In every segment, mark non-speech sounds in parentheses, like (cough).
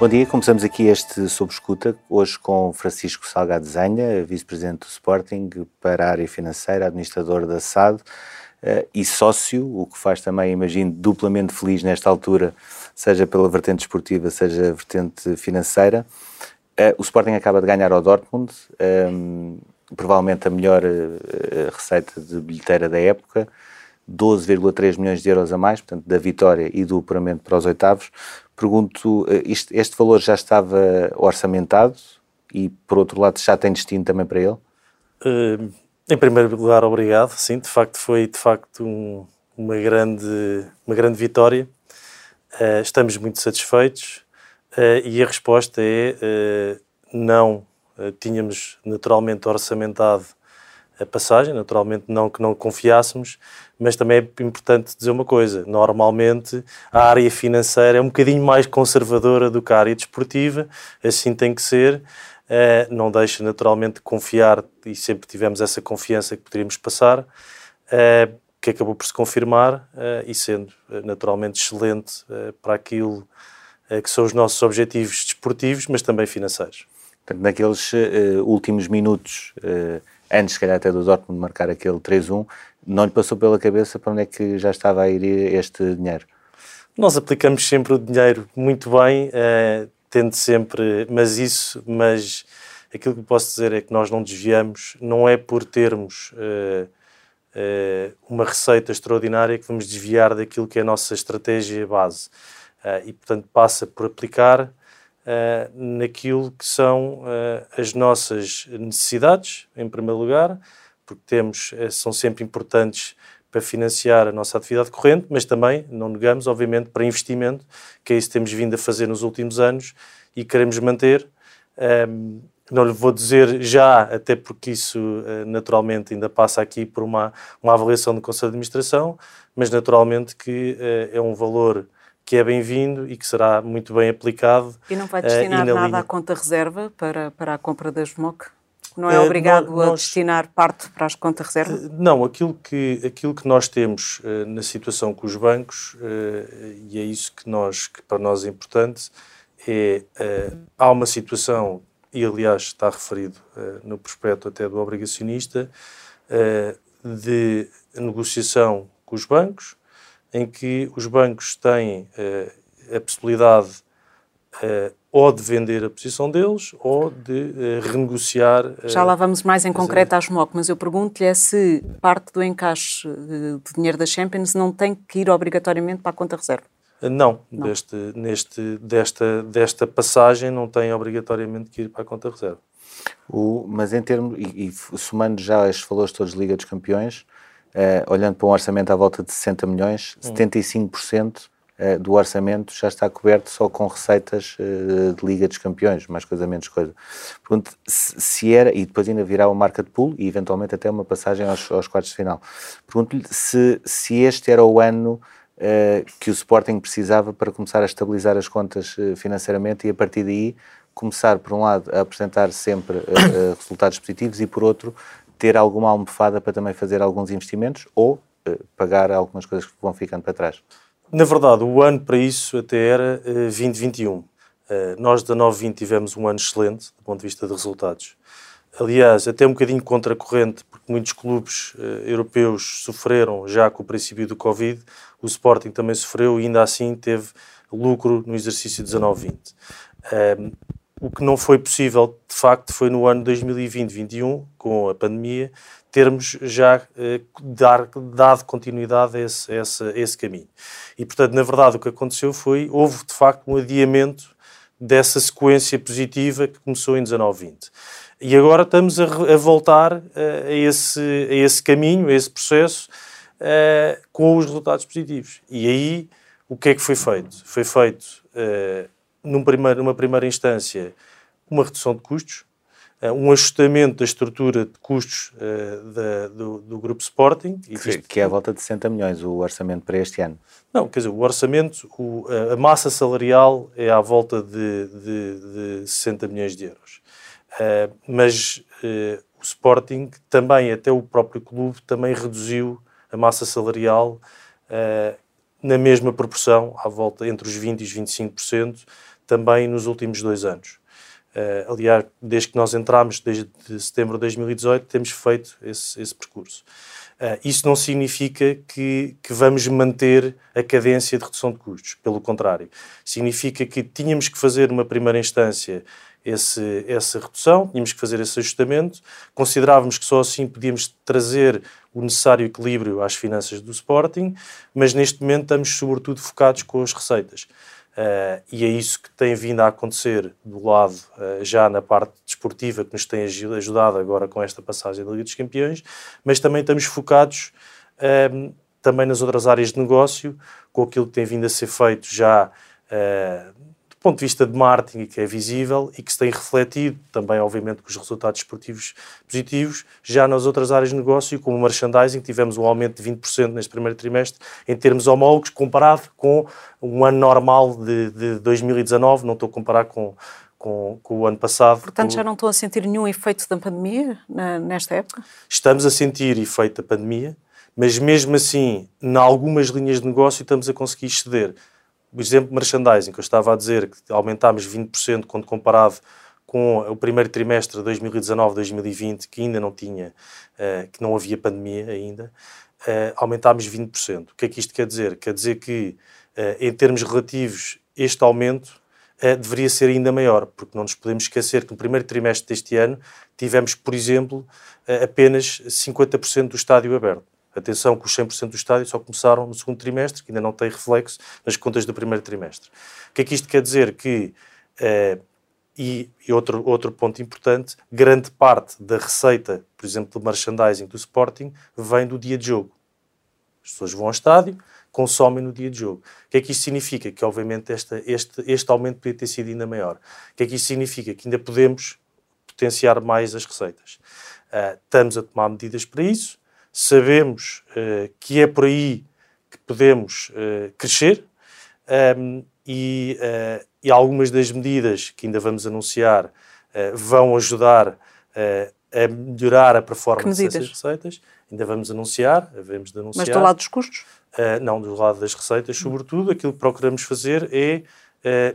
Bom dia, começamos aqui este Sob Escuta, hoje com Francisco Salgado Zenha, Vice-Presidente do Sporting para a área financeira, administrador da SAD uh, e sócio, o que faz também, imagino, duplamente feliz nesta altura, seja pela vertente esportiva, seja a vertente financeira. Uh, o Sporting acaba de ganhar ao Dortmund, um, provavelmente a melhor uh, receita de bilheteira da época, 12,3 milhões de euros a mais, portanto, da vitória e do apuramento para os oitavos. Pergunto, este, este valor já estava orçamentado e, por outro lado, já tem destino também para ele? Uh, em primeiro lugar, obrigado. Sim, de facto, foi de facto um, uma, grande, uma grande vitória. Uh, estamos muito satisfeitos uh, e a resposta é não. tínhamos naturalmente orçamentado a passagem, naturalmente não que não confiássemos, mas também é importante dizer uma coisa: normalmente a área financeira é um bocadinho mais conservadora do que a área desportiva, assim tem que ser. Uh, não deixa naturalmente de confiar e sempre tivemos essa confiança que poderíamos passar, uh, que acabou por se confirmar uh, e sendo naturalmente excelente para aquilo que são os nossos objetivos desportivos, mas também financeiros. Portanto, naqueles últimos minutos antes, se calhar, até do Dortmund marcar aquele 3-1, não lhe passou pela cabeça para onde é que já estava a ir este dinheiro? Nós aplicamos sempre o dinheiro muito bem, uh, tendo sempre, mas isso, mas aquilo que posso dizer é que nós não desviamos, não é por termos uh, uh, uma receita extraordinária que vamos desviar daquilo que é a nossa estratégia base. e, portanto, passa por aplicar uh, naquilo que são uh, as nossas necessidades, em primeiro lugar, porque temos, uh, são sempre importantes para financiar a nossa atividade corrente, mas também, não negamos, obviamente, para investimento, que é isso que temos vindo a fazer nos últimos anos e queremos manter. Um, ehm, não lhe vou dizer já, até porque isso naturalmente ainda passa aqui por uma, uma avaliação do Conselho de Administração, mas naturalmente que é um valor que é bem-vindo e que será muito bem aplicado. E não vai destinar uh, nada linha... à conta reserva para, para a compra da SMOC? Não é uh, obrigado nós, a destinar parte para as contas reserva? Uh, não, aquilo que, aquilo que nós temos na situação com os bancos, e é isso que, nós, que para nós é importante, é há uma situação, e aliás está referido no prospecto até do obrigacionista, de negociação com os bancos, em que os bancos têm uh, a possibilidade uh, ou de vender a posição deles ou de uh, renegociar. Já lá vamos mais em concreto às MOC, mas eu pergunto-lhe é se parte do encaixe de dinheiro da Champions não tem que ir obrigatoriamente para a conta reserva. Não, não. Deste, neste, desta, desta passagem não tem obrigatoriamente que ir para a conta reserva. O, mas em termos, e, e somando já estes valores todos de Liga dos Campeões, uh, olhando para um orçamento à volta de 60 milhões, hum. 75% uh, do orçamento já está coberto só com receitas uh, de Liga dos Campeões, mais coisa menos coisa. Pergunto se, se era, e depois ainda virá uma marca de pool e eventualmente até uma passagem aos, aos quartos de final. Pergunto-lhe se, se este era o ano que o Sporting precisava para começar a estabilizar as contas financeiramente e a partir daí começar, por um lado, a apresentar sempre resultados positivos e, por outro, ter alguma almofada para também fazer alguns investimentos ou uh, pagar algumas coisas que vão ficando para trás? Na verdade, o ano para isso até era uh, 2021. Uh, nós da 920 tivemos um ano excelente do ponto de vista de resultados. Aliás, até um bocadinho contracorrente, porque muitos clubes uh, europeus sofreram já com o princípio do Covid, o Sporting também sofreu e ainda assim teve lucro no exercício 19-20. O que não foi possível, de facto, foi no ano 2020-21, com a pandemia, termos já eh, dar, dado continuidade a esse, a, esse, a esse, caminho. E, portanto, na verdade, o que aconteceu foi, houve, de facto, um adiamento dessa sequência positiva que começou em 19-20. E agora estamos a, a voltar eh, a, esse, a esse caminho, a esse processo, eh, com os resultados positivos. E aí, o que é que foi feito? Foi feito eh, num primeiro, numa primeira instância, uma redução de custos, uh, um ajustamento da estrutura de custos uh, da, do, do, Grupo Sporting. Que, que é a volta de 60 milhões o orçamento para este ano. Não, quer dizer, o orçamento, o, a massa salarial é à volta de, de, de 60 milhões de euros. Uh, mas o Sporting também, até o próprio clube, também reduziu a massa salarial na mesma proporção, à volta entre os 20% e os 25%, também nos últimos dois anos. Uh, aliás, desde que nós entramos, desde setembro de 2018, temos feito esse, esse percurso. Uh, isso não significa que, que, vamos manter a cadência de redução de custos, pelo contrário. Significa que tínhamos que fazer uma primeira instância esse, essa redução, tínhamos que fazer esse ajustamento, considerávamos que só assim podíamos trazer o necessário equilíbrio às finanças do Sporting, mas neste momento estamos sobretudo focados com as receitas. Uh, e é isso que tem vindo a acontecer do lado, uh, já na parte desportiva, que nos tem ajudado agora com esta passagem da Liga dos Campeões, mas também estamos focados uh, também nas outras áreas de negócio, com aquilo que tem vindo a ser feito já do ponto de vista de marketing que é visível e que se tem refletido também, obviamente, com os resultados esportivos positivos, já nas outras áreas de negócio, como o merchandising, tivemos um aumento de 20% neste primeiro trimestre, em termos homólogos, comparado com um ano normal de, de 2019, não estou a comparar com, com, com, o ano passado. Portanto, já não estão a sentir nenhum efeito da pandemia na, nesta época? Estamos a sentir efeito da pandemia, mas mesmo assim, em algumas linhas de negócio, estamos a conseguir exceder o exemplo de merchandising, que eu estava a dizer, que aumentámos 20% quando comparado com o primeiro trimestre de 2019-2020, que ainda não tinha, uh, que não havia pandemia ainda, uh, aumentámos 20%. O que é que isto quer dizer? Quer dizer que, uh, em termos relativos, este aumento deveria ser ainda maior, porque não nos podemos esquecer que no primeiro trimestre deste ano tivemos, por exemplo, apenas 50% do estádio aberto. Atenção que os 100% do estádio só começaram no segundo trimestre, que ainda não tem reflexo nas contas do primeiro trimestre. O que é que isto quer dizer? Que, eh, e, e, outro, outro ponto importante, grande parte da receita, por exemplo, do merchandising do Sporting, vem do dia de jogo. As pessoas vão ao estádio, consomem no dia de jogo. O que é que isto significa? Que, obviamente, esta, este, este aumento podia ter sido ainda maior. O que é que isto significa? Que ainda podemos potenciar mais as receitas. Uh, estamos a tomar medidas para isso sabemos uh, que é por aí que podemos uh, crescer um, ehm, e, uh, e, algumas das medidas que ainda vamos anunciar vão ajudar a melhorar a performance dessas receitas. Ainda vamos anunciar, havemos de anunciar. Mas do lado dos custos? não, do lado das receitas, sobretudo, aquilo que procuramos fazer é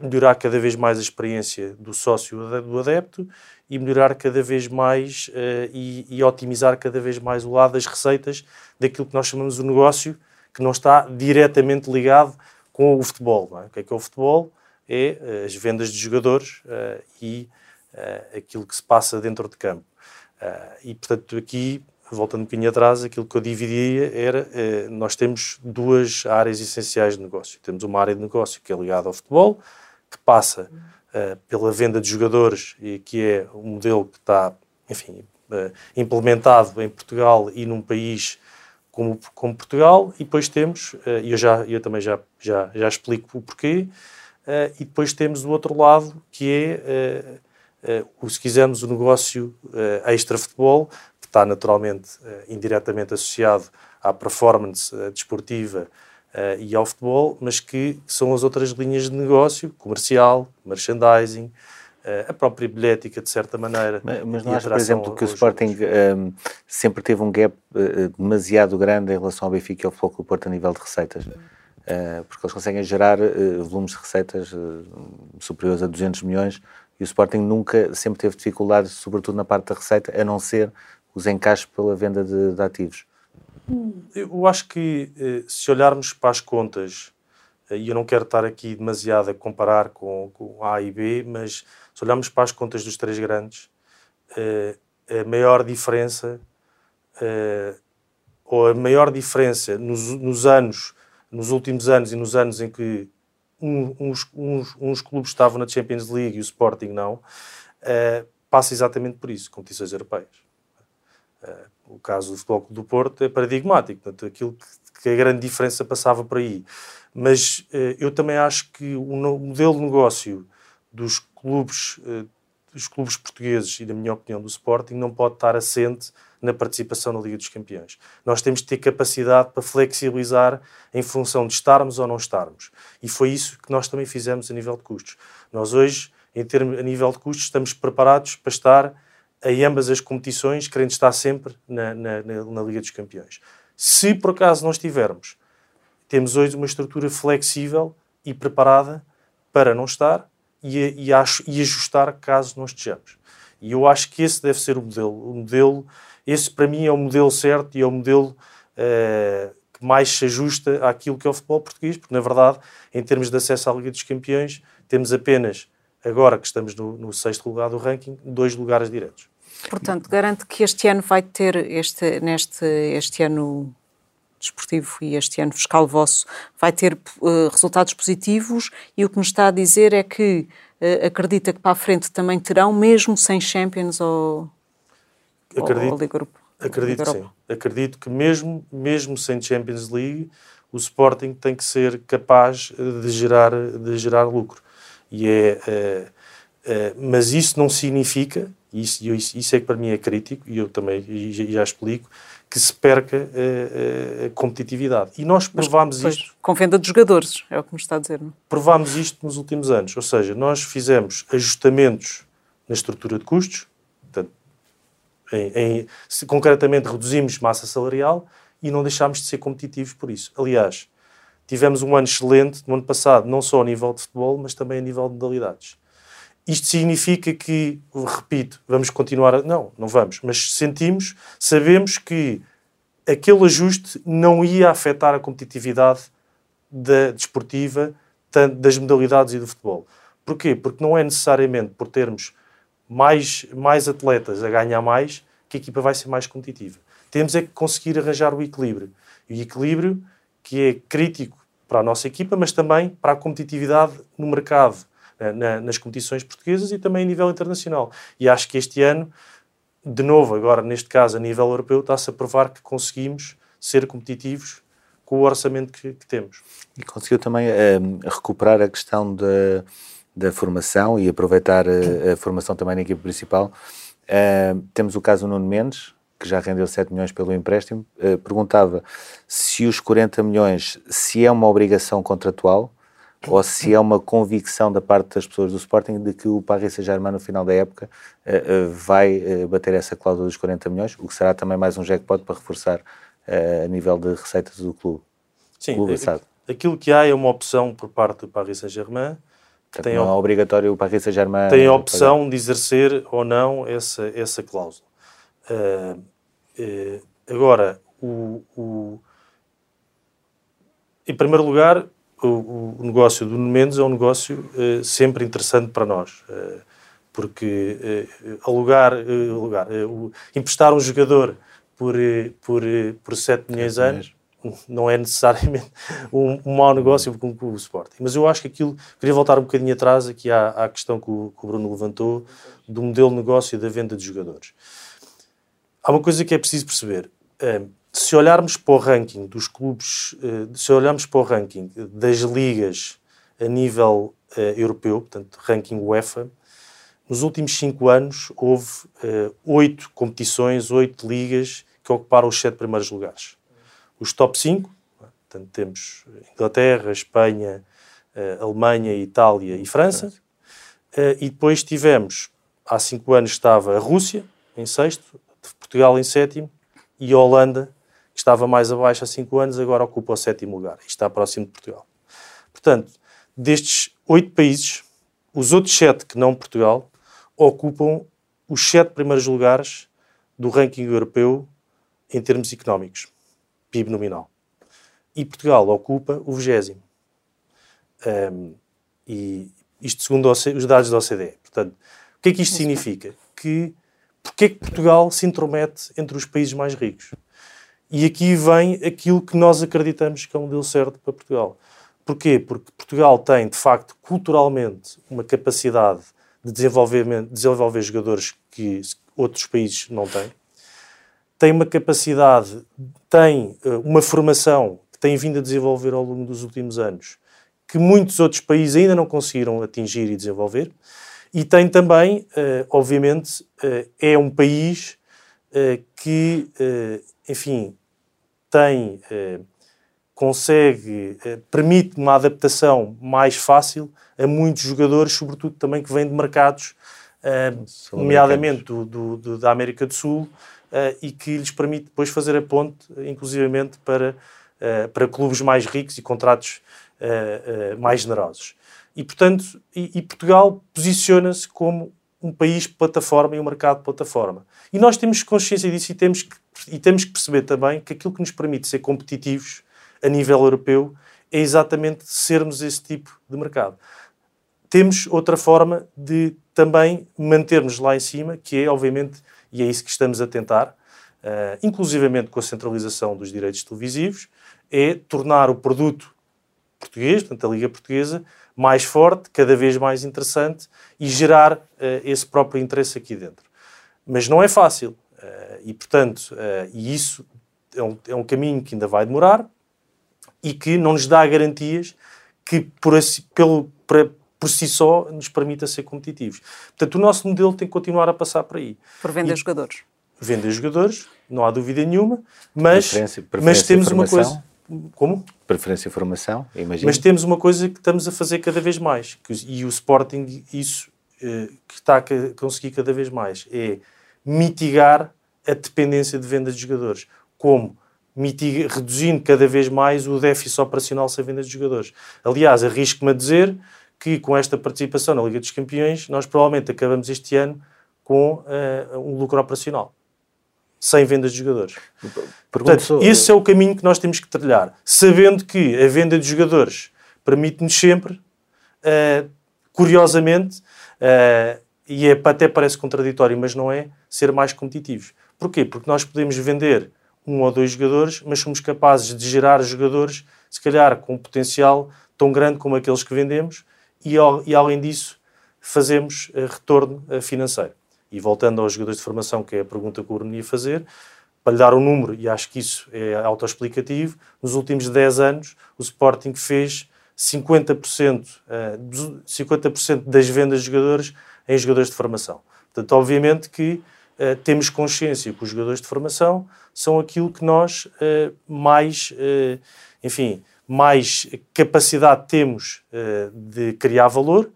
melhorar cada vez mais a experiência do sócio do adepto e melhorar cada vez mais uh, e, e, otimizar cada vez mais o lado das receitas daquilo que nós chamamos de negócio, que não está diretamente ligado com o futebol. É? O que é que é o futebol? É uh, as vendas de jogadores uh, e aquilo que se passa dentro de campo. e, portanto, aqui, voltando um bocadinho atrás, aquilo que eu dividia era, nós temos duas áreas essenciais de negócio. Temos uma área de negócio que é ligada ao futebol, que passa uh, pela venda de jogadores, e que é um modelo que está, enfim, uh, implementado em Portugal e num país como, como Portugal, e depois temos, uh, e eu, já, eu também já, já, já explico o porquê, e depois temos o outro lado, que é, o, se quisermos, o negócio extra-futebol, está naturalmente indiretamente associado à performance desportiva uh, e ao futebol, mas que são as outras linhas de negócio, comercial, merchandising, uh, a própria bilhética, de certa maneira. Mas, mas não acha, por exemplo, que o Sporting um, ehm, sempre teve um gap uh, demasiado grande em relação ao Benfica e ao Futebol do Porto a nível de receitas? porque eles conseguem gerar volumes de receitas superiores a 200 milhões e o Sporting nunca, sempre teve dificuldades, sobretudo na parte da receita, a não ser os encaixes pela venda de, de ativos. Eu acho que eh, se olharmos para as contas, eh, e eu não quero estar aqui demasiado a comparar com, com A e B, mas se olharmos para as contas dos três grandes, eh, a maior diferença, ou a maior diferença nos, nos anos, nos últimos anos e nos anos em que uns, uns, uns clubes estavam na Champions League e o Sporting não, passa exatamente por isso, competições europeias o caso do Futebol do Porto é paradigmático, portanto, aquilo que, que, a grande diferença passava por aí. Mas eh, eu também acho que o modelo de negócio dos clubes, eh, dos clubes portugueses e, na minha opinião, do Sporting, não pode estar assente na participação na Liga dos Campeões. Nós temos de ter capacidade para flexibilizar em função de estarmos ou não estarmos. E foi isso que nós também fizemos a nível de custos. Nós hoje, em termos, a nível de custos, estamos preparados para estar em ambas as competições, querendo estar sempre na, na, na, Liga dos Campeões. Se por acaso não estivermos, temos hoje uma estrutura flexível e preparada para não estar e, e, e ajustar caso não estejamos. E eu acho que esse deve ser o modelo. O modelo, esse para mim é o modelo certo e é o modelo uh, que mais se ajusta àquilo que é o futebol português, porque na verdade, em termos de acesso à Liga dos Campeões, temos apenas, agora que estamos no, no sexto lugar do ranking, dois lugares diretos. Portanto, garante que este ano vai ter, este, neste, este ano desportivo e este ano fiscal vosso vai ter uh, resultados positivos e o que nos está a dizer é que uh, acredita que para a frente também terão, mesmo sem Champions ou, acredito, ou Liga Europa? Acredito sim. Acredito que mesmo, mesmo sem Champions League, o Sporting tem que ser capaz de gerar, de gerar lucro. E é, uh, mas isso não significa, isso, isso, isso é que para mim é crítico, e eu também e já explico, que se perca a, eh, a, eh, a competitividade. E nós provámos Mas, isto. Com venda de jogadores, é o que nos está a dizer. Não? É? Provámos isto nos últimos anos. Ou seja, nós fizemos ajustamentos na estrutura de custos, portanto, em, em, se, concretamente reduzimos massa salarial e não deixámos de ser competitivos por isso. Aliás, tivemos um ano excelente no ano passado, não só a nível de futebol, mas também a nível de modalidades. Isto significa que, repito, vamos continuar a... Não, não vamos, mas sentimos, sabemos que aquele ajuste não ia afetar a competitividade da desportiva, das modalidades e do futebol. Porquê? Porque não é necessariamente por termos mais, mais atletas a ganhar mais que a equipa vai ser mais competitiva. Temos é que conseguir arranjar o equilíbrio. O equilíbrio que é crítico para a nossa equipa, mas também para a competitividade no mercado na, nas competições portuguesas e também a nível internacional. E acho que este ano, de novo, agora neste caso a nível europeu, está-se a provar que conseguimos ser competitivos com o orçamento que, que temos. E conseguiu também uh, recuperar a questão da, da formação e aproveitar a, eh, a, formação também na equipe principal. Uh, temos o caso Nuno Mendes, que já rendeu 7 milhões pelo empréstimo. Uh, perguntava se os 40 milhões, se é uma obrigação contratual ou se é uma convicção da parte das pessoas do Sporting de que o Paris Saint-Germain no final da época uh, uh, vai uh, bater essa cláusula dos 40 milhões, o que será também mais um jackpot para reforçar a nível de receitas do clube. Sim, clube aquilo que há é uma opção por parte do Paris Saint-Germain. Tem não é obrigatório o Paris Saint-Germain... Tem a opção pagar. de exercer ou não essa, essa cláusula. agora, o, o, em primeiro lugar, o, o, negócio do Mendes é um negócio uh, sempre interessante para nós, uh, porque uh, alugar, alugar emprestar um jogador por, por, por 7 milhões de anos não é necessariamente (laughs) um, um mau negócio com, com o Sporting. Mas eu acho que aquilo. Queria voltar um bocadinho atrás aqui à, à questão que o, que o Bruno levantou do modelo de negócio e da venda de jogadores. Há uma coisa que é preciso perceber se olharmos para o ranking dos clubes, eh, se olharmos para o ranking das ligas a nível uh, europeu, portanto, ranking UEFA, nos últimos cinco anos houve uh, oito competições, oito ligas que ocuparam os sete primeiros lugares. Os top cinco, portanto, temos Inglaterra, Espanha, Alemanha, Itália e França. e depois tivemos, há cinco anos estava a Rússia em sexto, Portugal em sétimo e a Holanda que estava mais abaixo há 5 anos, agora ocupa o sétimo lugar e está próximo de Portugal. Portanto, destes oito países, os outros sete que não Portugal ocupam os sete primeiros lugares do ranking europeu em termos económicos, PIB nominal. E Portugal ocupa o vigésimo. Um, e isto segundo os dados da OCDE. Portanto, o que é que isto significa? Que porque é que Portugal se intromete entre os países mais ricos? E aqui vem aquilo que nós acreditamos que é um modelo certo para Portugal. Porquê? Porque Portugal tem, de facto, culturalmente, uma capacidade de desenvolver jogadores que outros países não têm. Tem uma capacidade, tem eh, uma formação que tem vindo a desenvolver ao longo dos últimos anos, que muitos outros países ainda não conseguiram atingir e desenvolver. E tem também, eh, obviamente, eh, é um país que, enfim, tem, eh, consegue, eh, permite uma adaptação mais fácil a muitos jogadores, sobretudo também que vêm de mercados, eh, nomeadamente do, do, do, da América do Sul, e que lhes permite depois fazer a ponte, inclusivamente para, para clubes mais ricos e contratos mais generosos. E, portanto, e, e Portugal posiciona-se como um país plataforma e um mercado plataforma. E nós temos consciência disso e temos, que, e temos que perceber também que aquilo que nos permite ser competitivos a nível europeu é exatamente sermos esse tipo de mercado. Temos outra forma de também mantermos lá em cima, que é, obviamente, e é isso que estamos a tentar, uh, inclusivamente com a centralização dos direitos televisivos, é tornar o produto português, portanto, a Liga Portuguesa, mais forte, cada vez mais interessante e gerar uh, esse próprio interesse aqui dentro. Mas não é fácil. Uh, e, portanto, uh, e isso é um, é um, caminho que ainda vai demorar e que não nos dá garantias que, por, pelo, por, por si só, nos permita ser competitivos. Portanto, o nosso modelo tem que continuar a passar por aí. Por vender e, jogadores. Vender jogadores, não há dúvida nenhuma, mas, preferência, preferência mas temos uma coisa como? Preferência formação, imagino. Mas temos uma coisa que estamos a fazer cada vez mais, que, e o Sporting, isso eh, que está a conseguir cada vez mais, é mitigar a dependência de venda de jogadores. Como? Mitiga, reduzindo cada vez mais o déficit operacional sem venda de jogadores. Aliás, arrisco-me a dizer que com esta participação na Liga dos Campeões, nós provavelmente acabamos este ano com uh, um lucro operacional sem vendas de jogadores. Portanto, esse é o caminho que nós temos que trilhar, sabendo que a venda de jogadores permite-nos sempre, uh, curiosamente, uh, e é, até parece contraditório, mas não é, ser mais competitivos. Porquê? Porque nós podemos vender um ou dois jogadores, mas somos capazes de gerar jogadores, se calhar com um potencial tão grande como aqueles que vendemos, e, e além disso, fazemos uh, retorno financeiro. E voltando aos jogadores de formação, que é a pergunta que o Bruno ia fazer, para lhe dar um número, e acho que isso é autoexplicativo, nos últimos 10 anos o Sporting fez 50%, 50 eh, das vendas de jogadores em jogadores de formação. Portanto, obviamente que uh, temos consciência que os jogadores de formação são aquilo que nós uh, mais, uh, enfim, mais capacidade temos de criar valor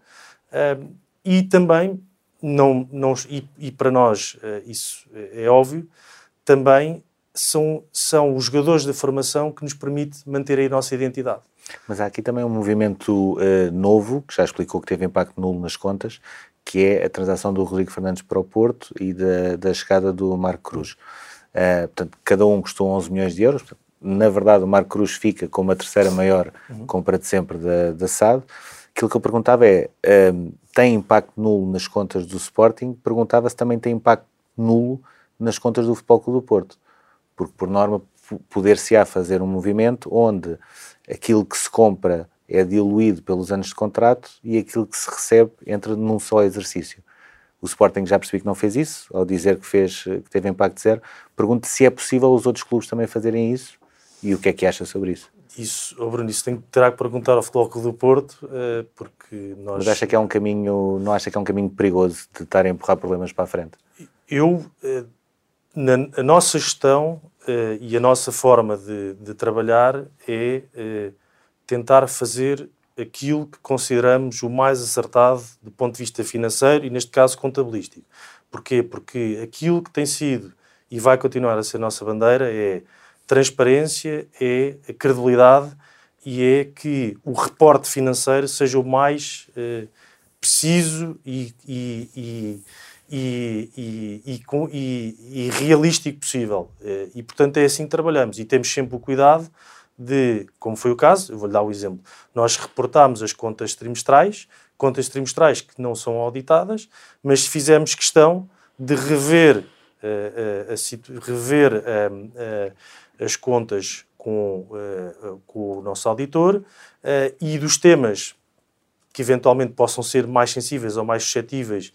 e também não, não, e, e para nós isso é, óbvio, também são, são os jogadores da formação que nos permite manter a nossa identidade. Mas há aqui também um movimento uh, novo, que já explicou que teve impacto nulo nas contas, que é a transação do Rodrigo Fernandes para o Porto e da, da chegada do Marco Cruz. Uh, portanto, cada um custou 11 milhões de euros. Portanto, na verdade, o Marco Cruz fica como a terceira maior uhum. compra de sempre da, da SAD. Aquilo que eu perguntava é, tem impacto nulo nas contas do Sporting, perguntava se também tem impacto nulo nas contas do Futebol Clube do Porto. Porque, por norma, poder-se-á fazer um movimento onde aquilo que se compra é diluído pelos anos de contrato e aquilo que se recebe entra num só exercício. O Sporting já percebi que não fez isso, ao dizer que, fez, que teve impacto zero. Pergunto se é possível os outros clubes também fazerem isso e o que é que acha sobre isso isso, oh Bruno, isso tem, terá que perguntar ao Futebol Clube do Porto, uh, porque nós... Mas acha que é um caminho, não acha que é um caminho perigoso de estar a empurrar problemas para a frente? Eu, uh, na a nossa gestão uh, e a nossa forma de, de trabalhar é tentar fazer aquilo que consideramos o mais acertado do ponto de vista financeiro e, neste caso, contabilístico. Porquê? Porque aquilo que tem sido e vai continuar a ser a nossa bandeira é transparência, é a credibilidade e é que o reporte financeiro seja o mais eh, preciso e, e, e, e, realístico possível. Eh, e, portanto, é assim que trabalhamos. E temos sempre o cuidado de, como foi o caso, eu vou-lhe dar o um exemplo, nós reportamos as contas trimestrais, contas trimestrais que não são auditadas, mas fizemos questão de rever, uh, uh, a, rever uh, as contas com, com o nosso auditor e dos temas que eventualmente possam ser mais sensíveis ou mais suscetíveis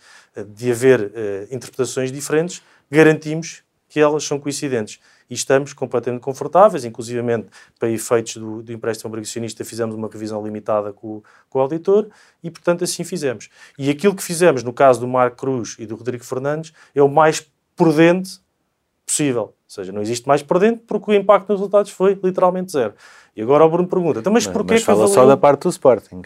de haver interpretações diferentes, garantimos que elas são coincidentes. E estamos completamente confortáveis, inclusivamente para efeitos do, do empréstimo obrigacionista fizemos uma revisão limitada com, com, o auditor e, portanto, assim fizemos. E aquilo que fizemos no caso do Marco Cruz e do Rodrigo Fernandes é o mais prudente possível. Ou seja, não existe mais por dentro porque o impacto nos resultados foi literalmente zero. E agora o Bruno pergunta, então, mas, mas porquê mas que fala só da parte do Sporting?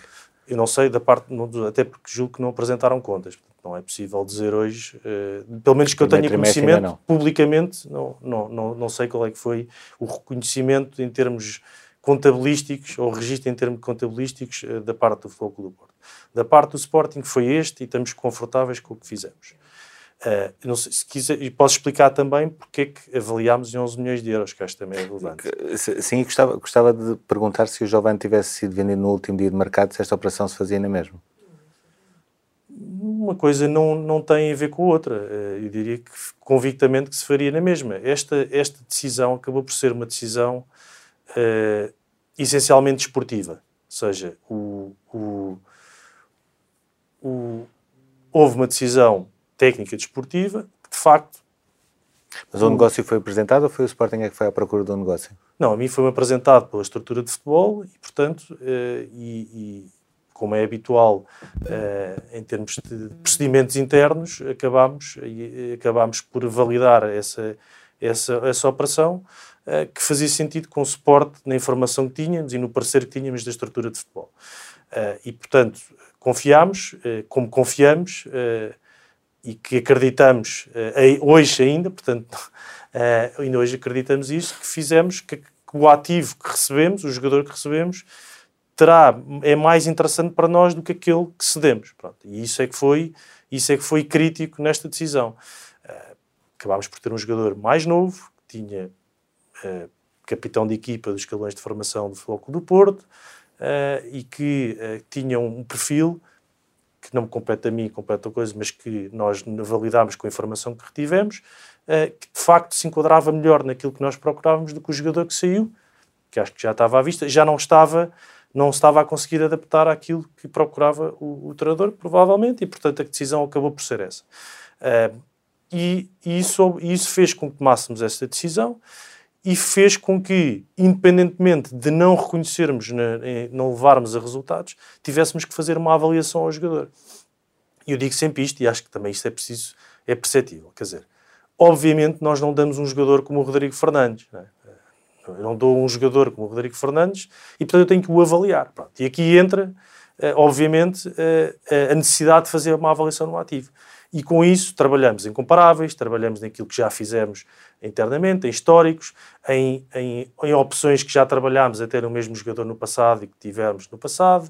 Eu não sei da parte, até porque julgo que não apresentaram contas. Não é possível dizer hoje, uh, pelo menos que eu tenha conhecimento, não. publicamente, não, não, não, não sei qual é que foi o reconhecimento em termos contabilísticos, ou registro em termos contabilísticos uh, da parte do Futebol Clube do Porto. Da parte do Sporting foi este e estamos confortáveis com o que fizemos. Uh, não sei, se quiser, e posso explicar também porque é que avaliámos em 11 milhões de euros, que acho também é relevante. Sim, gostava, gostava de perguntar se o Giovanni tivesse sido vendido no último dia de mercado, se esta operação se fazia na mesma. Uma coisa não, não tem a ver com a outra. Uh, eu diria que convictamente que se faria na mesma. Esta, esta decisão acabou por ser uma decisão uh, essencialmente esportiva. Ou seja, o, o, o, houve uma decisão técnica desportiva que, de facto... Mas o, o negócio foi apresentado ou foi o Sporting é que foi à procura do negócio? Não, a mim foi-me apresentado pela estrutura de futebol e, portanto, uh, e, e, como é habitual uh, em termos de procedimentos internos, acabámos, acabámos por validar essa, essa, essa operação uh, que fazia sentido com o suporte na informação que tínhamos e no parecer que tínhamos da estrutura de futebol. e, portanto, confiámos, como confiamos, e que acreditamos hoje ainda, portanto, (laughs) ainda hoje acreditamos isso, que fizemos, que, o ativo que recebemos, o jogador que recebemos, terá, é mais interessante para nós do que aquele que cedemos. Pronto, e isso é que foi, isso é que foi crítico nesta decisão. Uh, acabámos por ter um jogador mais novo, que tinha capitão de equipa dos escalões de formação do Futebol do Porto, e que tinha um perfil que não me compete a mim, compete a coisa, mas que nós validámos com a informação que retivemos, uh, que de facto se enquadrava melhor naquilo que nós procurávamos do que o jogador que saiu, que acho que já estava à vista, já não estava, não estava a conseguir adaptar àquilo que procurava o, o treinador, provavelmente, e portanto a decisão acabou por ser essa. Uh, e, e, isso, isso fez com que tomássemos esta decisão e fez com que, independentemente de não reconhecermos, não levarmos a resultados, tivéssemos que fazer uma avaliação ao jogador. E eu digo sempre isto, e acho que também isto é preciso, é perceptível. Quer dizer, obviamente nós não damos um jogador como o Rodrigo Fernandes. Não é? Eu não dou um jogador como o Rodrigo Fernandes e, portanto, eu tenho que o avaliar. Pronto. E aqui entra, eh, obviamente, eh, a necessidade de fazer uma avaliação no ativo. E com isso trabalhamos em comparáveis, trabalhamos naquilo que já fizemos internamente, em históricos, em, em, em opções que já trabalhámos a ter o mesmo jogador no passado e que tivemos no passado,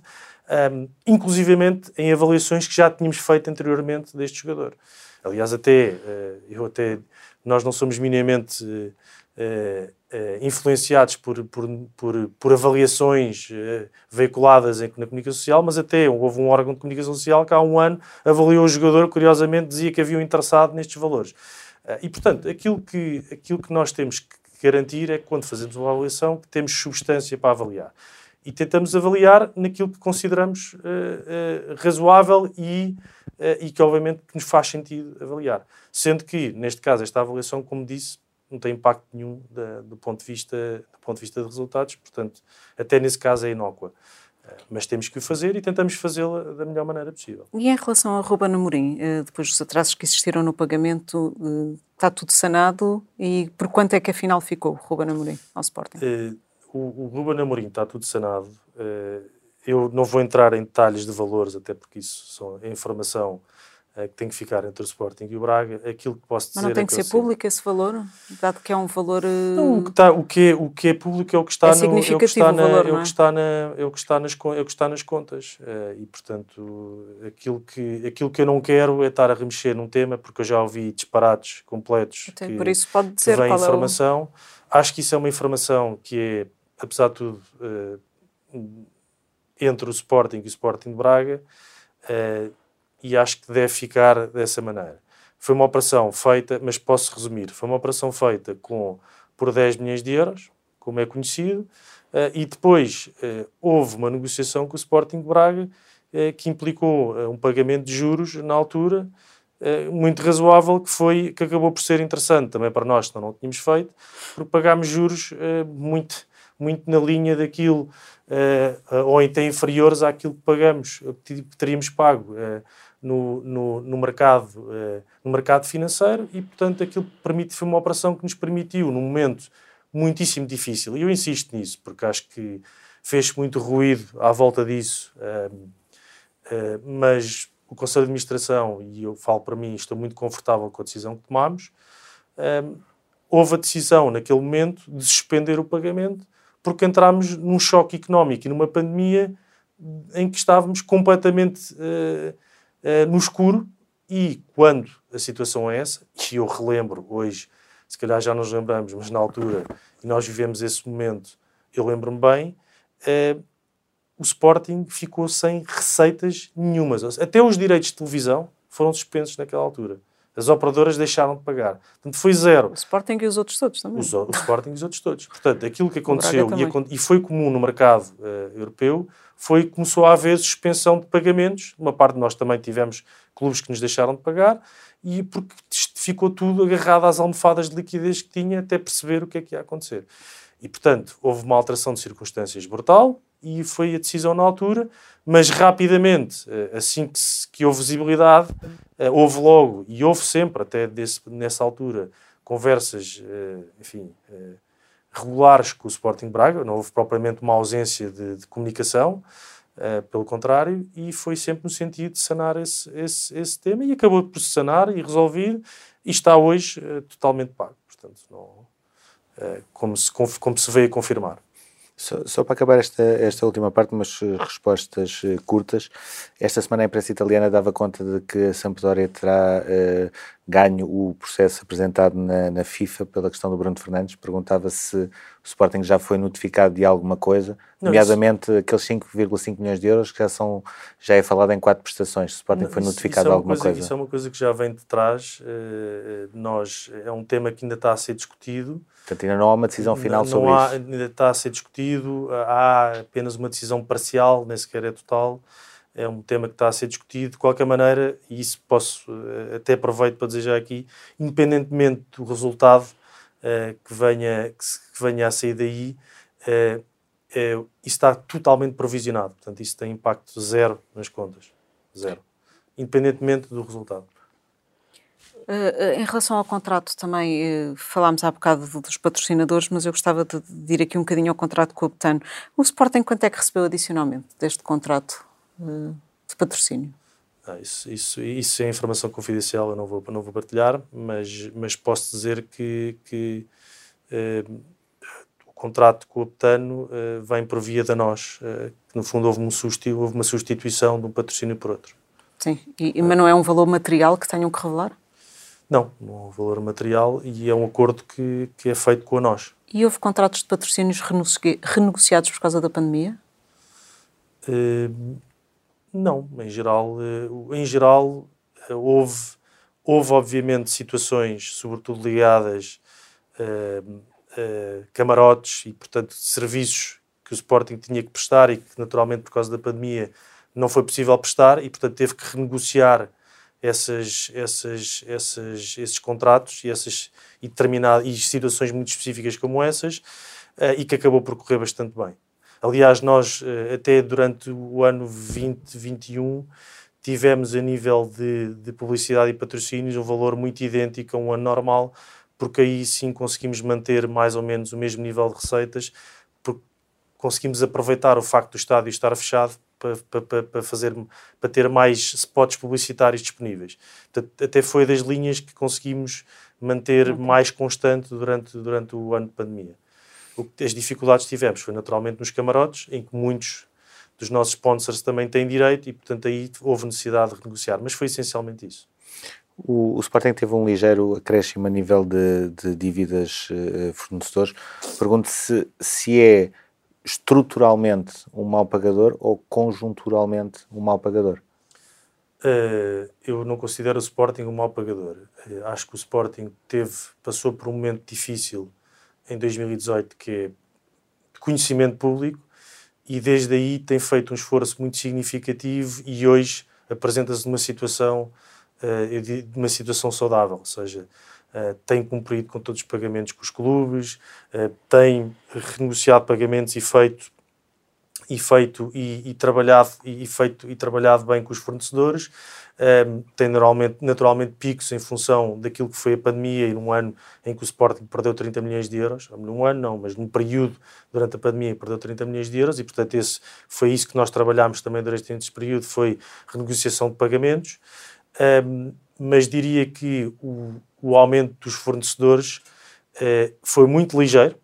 um, inclusivamente em avaliações que já tínhamos feito anteriormente deste jogador. Aliás, até, eu até, nós não somos minimamente uh, uh, influenciados por, por, por, por avaliações veiculadas em, na comunicação social, mas até houve um órgão de comunicação social que há um ano avaliou o jogador, curiosamente dizia que havia um interessado nestes valores. Eh, e, portanto, aquilo que, aquilo que nós temos que garantir é que, quando fazemos uma avaliação, que temos substância para avaliar. E tentamos avaliar naquilo que consideramos uh, uh, razoável e, e que, obviamente, nos faz sentido avaliar. Sendo que, neste caso, esta avaliação, como disse, não tem impacto nenhum da, do, ponto de vista, do ponto de vista de resultados, portanto, até nesse caso é inócua. Mas temos que o fazer e tentamos fazê-la da melhor maneira possível. E em relação ao Ruben Amorim, eh, depois dos atrasos que existiram no pagamento, eh, está tudo sanado e por quanto é que afinal ficou o Ruben Amorim ao Sporting? Eh, o, o Ruben Amorim está tudo sanado. Eu não vou entrar em detalhes de valores, até porque isso é informação que tem que ficar entre o Sporting e o Braga. Aquilo que posso dizer. Mas não tem é que, que ser público esse valor, dado que é um valor. Não, o, que está, o, que é, o que é público é o que está, é no, é o que está, na, valor, é o que está na, é o que está nas, é o que está nas contas. Uh, e portanto, aquilo que, aquilo que eu não quero é estar a remexer num tema, porque eu já ouvi disparados completos. Até que, por isso pode dizer que vem qual informação. É o... Acho que isso é uma informação que é, apesar de tudo, entre o Sporting e o Sporting de Braga. E acho que deve ficar dessa maneira. Foi uma operação feita, mas posso resumir, foi uma operação feita com, por 10 milhões de euros, como é conhecido, uh, e depois uh, houve uma negociação com o Sporting Braga uh, que implicou um pagamento de juros na altura muito razoável, que foi que acabou por ser interessante também para nós, senão não tínhamos feito, porque pagámos juros muito, muito na linha daquilo, ou até inferiores àquilo que pagamos, que teríamos pago no, no, no mercado, eh, no mercado financeiro e, portanto, aquilo permite, foi uma operação que nos permitiu, num momento muitíssimo difícil, e eu insisto nisso, porque acho que fez muito ruído à volta disso, eh, eh, mas o Conselho de Administração, e eu falo para mim, estou muito confortável com a decisão que tomámos, houve a decisão naquele momento de suspender o pagamento porque entramos num choque económico e numa pandemia em que estávamos completamente uh, uh, no escuro e quando a situação é essa, e eu relembro hoje, se calhar já nos lembramos, mas na altura, nós vivemos esse momento, eu lembro-me bem, uh, o Sporting ficou sem receitas nenhumas. Até os direitos de televisão foram suspensos naquela altura. As operadoras deixaram de pagar. Portanto, foi zero. O Sporting e os outros todos também. Os, o Sporting e os outros todos. Portanto, aquilo que aconteceu e, e, foi comum no mercado uh, europeu foi que começou a haver suspensão de pagamentos. Uma parte de nós também tivemos clubes que nos deixaram de pagar e porque ficou tudo agarrado às almofadas de liquidez que tinha até perceber o que é que ia acontecer. E, portanto, houve uma alteração de circunstâncias brutal e foi a decisão na altura, mas rapidamente, eh, assim que, que houve visibilidade, eh, houve logo, e houve sempre, até desse, nessa altura, conversas, eh, enfim, regulares com o Sporting Braga, não houve propriamente uma ausência de, de comunicação, pelo contrário, e foi sempre no sentido de sanar esse, esse, esse tema, e acabou por se sanar e resolver, e está hoje totalmente pago. Portanto, não, como, se, como se veio a confirmar. Só, só, para acabar esta, esta última parte, umas eh, respostas uh, curtas. Esta semana a imprensa italiana dava conta de que a Sampdoria terá uh, ganho o processo apresentado na, na, FIFA pela questão do Bruno Fernandes. Perguntava se o Sporting já foi notificado de alguma coisa, não, nomeadamente isso... aqueles 5,5 milhões de euros que já, são, já é falado em quatro prestações. O Sporting não, foi notificado isso, isso de alguma coisa, coisa, Isso é uma coisa que já vem de trás. Uh, nós, é um tema que ainda está a ser discutido. Portanto, ainda não há uma decisão final não, sobre há, isso. Ainda está a ser discutido, há apenas uma decisão parcial, nem sequer é total é um tema que está a ser discutido. De qualquer maneira, e isso posso, eh, até aproveito para já aqui, independentemente do resultado uh, que, venha, que, venha a sair daí, uh, uh, isso está totalmente provisionado. Portanto, isso tem impacto zero nas contas. Zero. Independentemente do resultado. Uh, em relação ao contrato, também uh, falámos há bocado dos patrocinadores, mas eu gostava de, de ir aqui um bocadinho ao contrato com o Betano. O Sporting quanto é que recebeu adicionalmente deste contrato? De patrocínio? Ah, isso, isso, isso é informação confidencial, eu não vou, não vou partilhar, mas, mas posso dizer que, que eh, o contrato com o Betano eh, vem por via da nós, eh, que no fundo houve, um houve uma substituição de um patrocínio por outro. Sim, e, mas não é um valor material que tenham que revelar? Não, não é um valor material e é um acordo que, que é feito com a nós. E houve contratos de patrocínios renegociados por causa da pandemia? Uh, não, em geral, eh, em geral eh, houve, houve obviamente situações, sobretudo ligadas a, eh, a camarotes e, portanto, serviços que o Sporting tinha que prestar e que, naturalmente, por causa da pandemia, não foi possível prestar e, portanto, teve que renegociar essas, essas, essas, esses contratos e, essas, e, e situações muito específicas como essas e que acabou por correr bastante bem. Aliás, nós eh, até durante o ano 2021 tivemos a nível de, de publicidade e patrocínios um valor muito idêntico a um ano normal, porque aí sim conseguimos manter mais ou menos o mesmo nível de receitas, porque conseguimos aproveitar o facto do estádio estar fechado para, para, para, fazer, para ter mais spots publicitários disponíveis. Portanto, até foi das linhas que conseguimos manter mais constante durante, durante o ano de pandemia as dificuldades que tivemos foi naturalmente nos camarotes, em que muitos dos nossos sponsors também têm direito e, portanto, aí houve necessidade de renegociar, mas foi essencialmente isso. O, o Sporting teve um ligeiro acréscimo a nível de, de dívidas uh, fornecedores. Pergunto se, se é estruturalmente um mau pagador ou conjunturalmente um mau pagador. Uh, eu não considero o Sporting um mau pagador. Uh, acho que o Sporting teve, passou por um momento difícil em 2018 que é conhecimento público e desde aí tem feito um esforço muito significativo e hoje apresenta-se numa situação uh, de uma situação saudável, ou seja, uh, tem cumprido com todos os pagamentos com os clubes, uh, tem renegociado pagamentos e feito e feito e, e trabalhado e, feito e trabalhado bem com os fornecedores um, tem naturalmente, naturalmente picos em função daquilo que foi a pandemia e num ano em que o Sporting perdeu 30 milhões de euros, num ano não, mas num período durante a pandemia perdeu 30 milhões de euros e portanto esse, foi isso que nós trabalhámos também durante esse período, foi renegociação de pagamentos, um, mas diria que o, o aumento dos fornecedores uh, foi muito ligeiro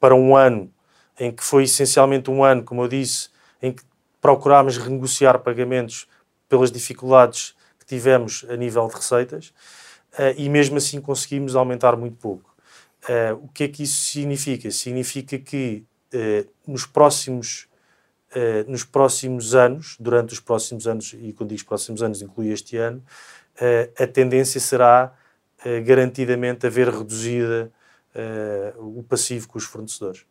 para um ano em que foi essencialmente um ano, como eu disse, em que procurámos renegociar pagamentos pelas dificuldades que tivemos a nível de receitas uh, e mesmo assim conseguimos aumentar muito pouco. Uh, o que é que isso significa? Significa que uh, nos próximos nos próximos anos, durante os próximos anos, e quando digo próximos anos, inclui este ano, a tendência será garantidamente a ver reduzida o passivo com os fornecedores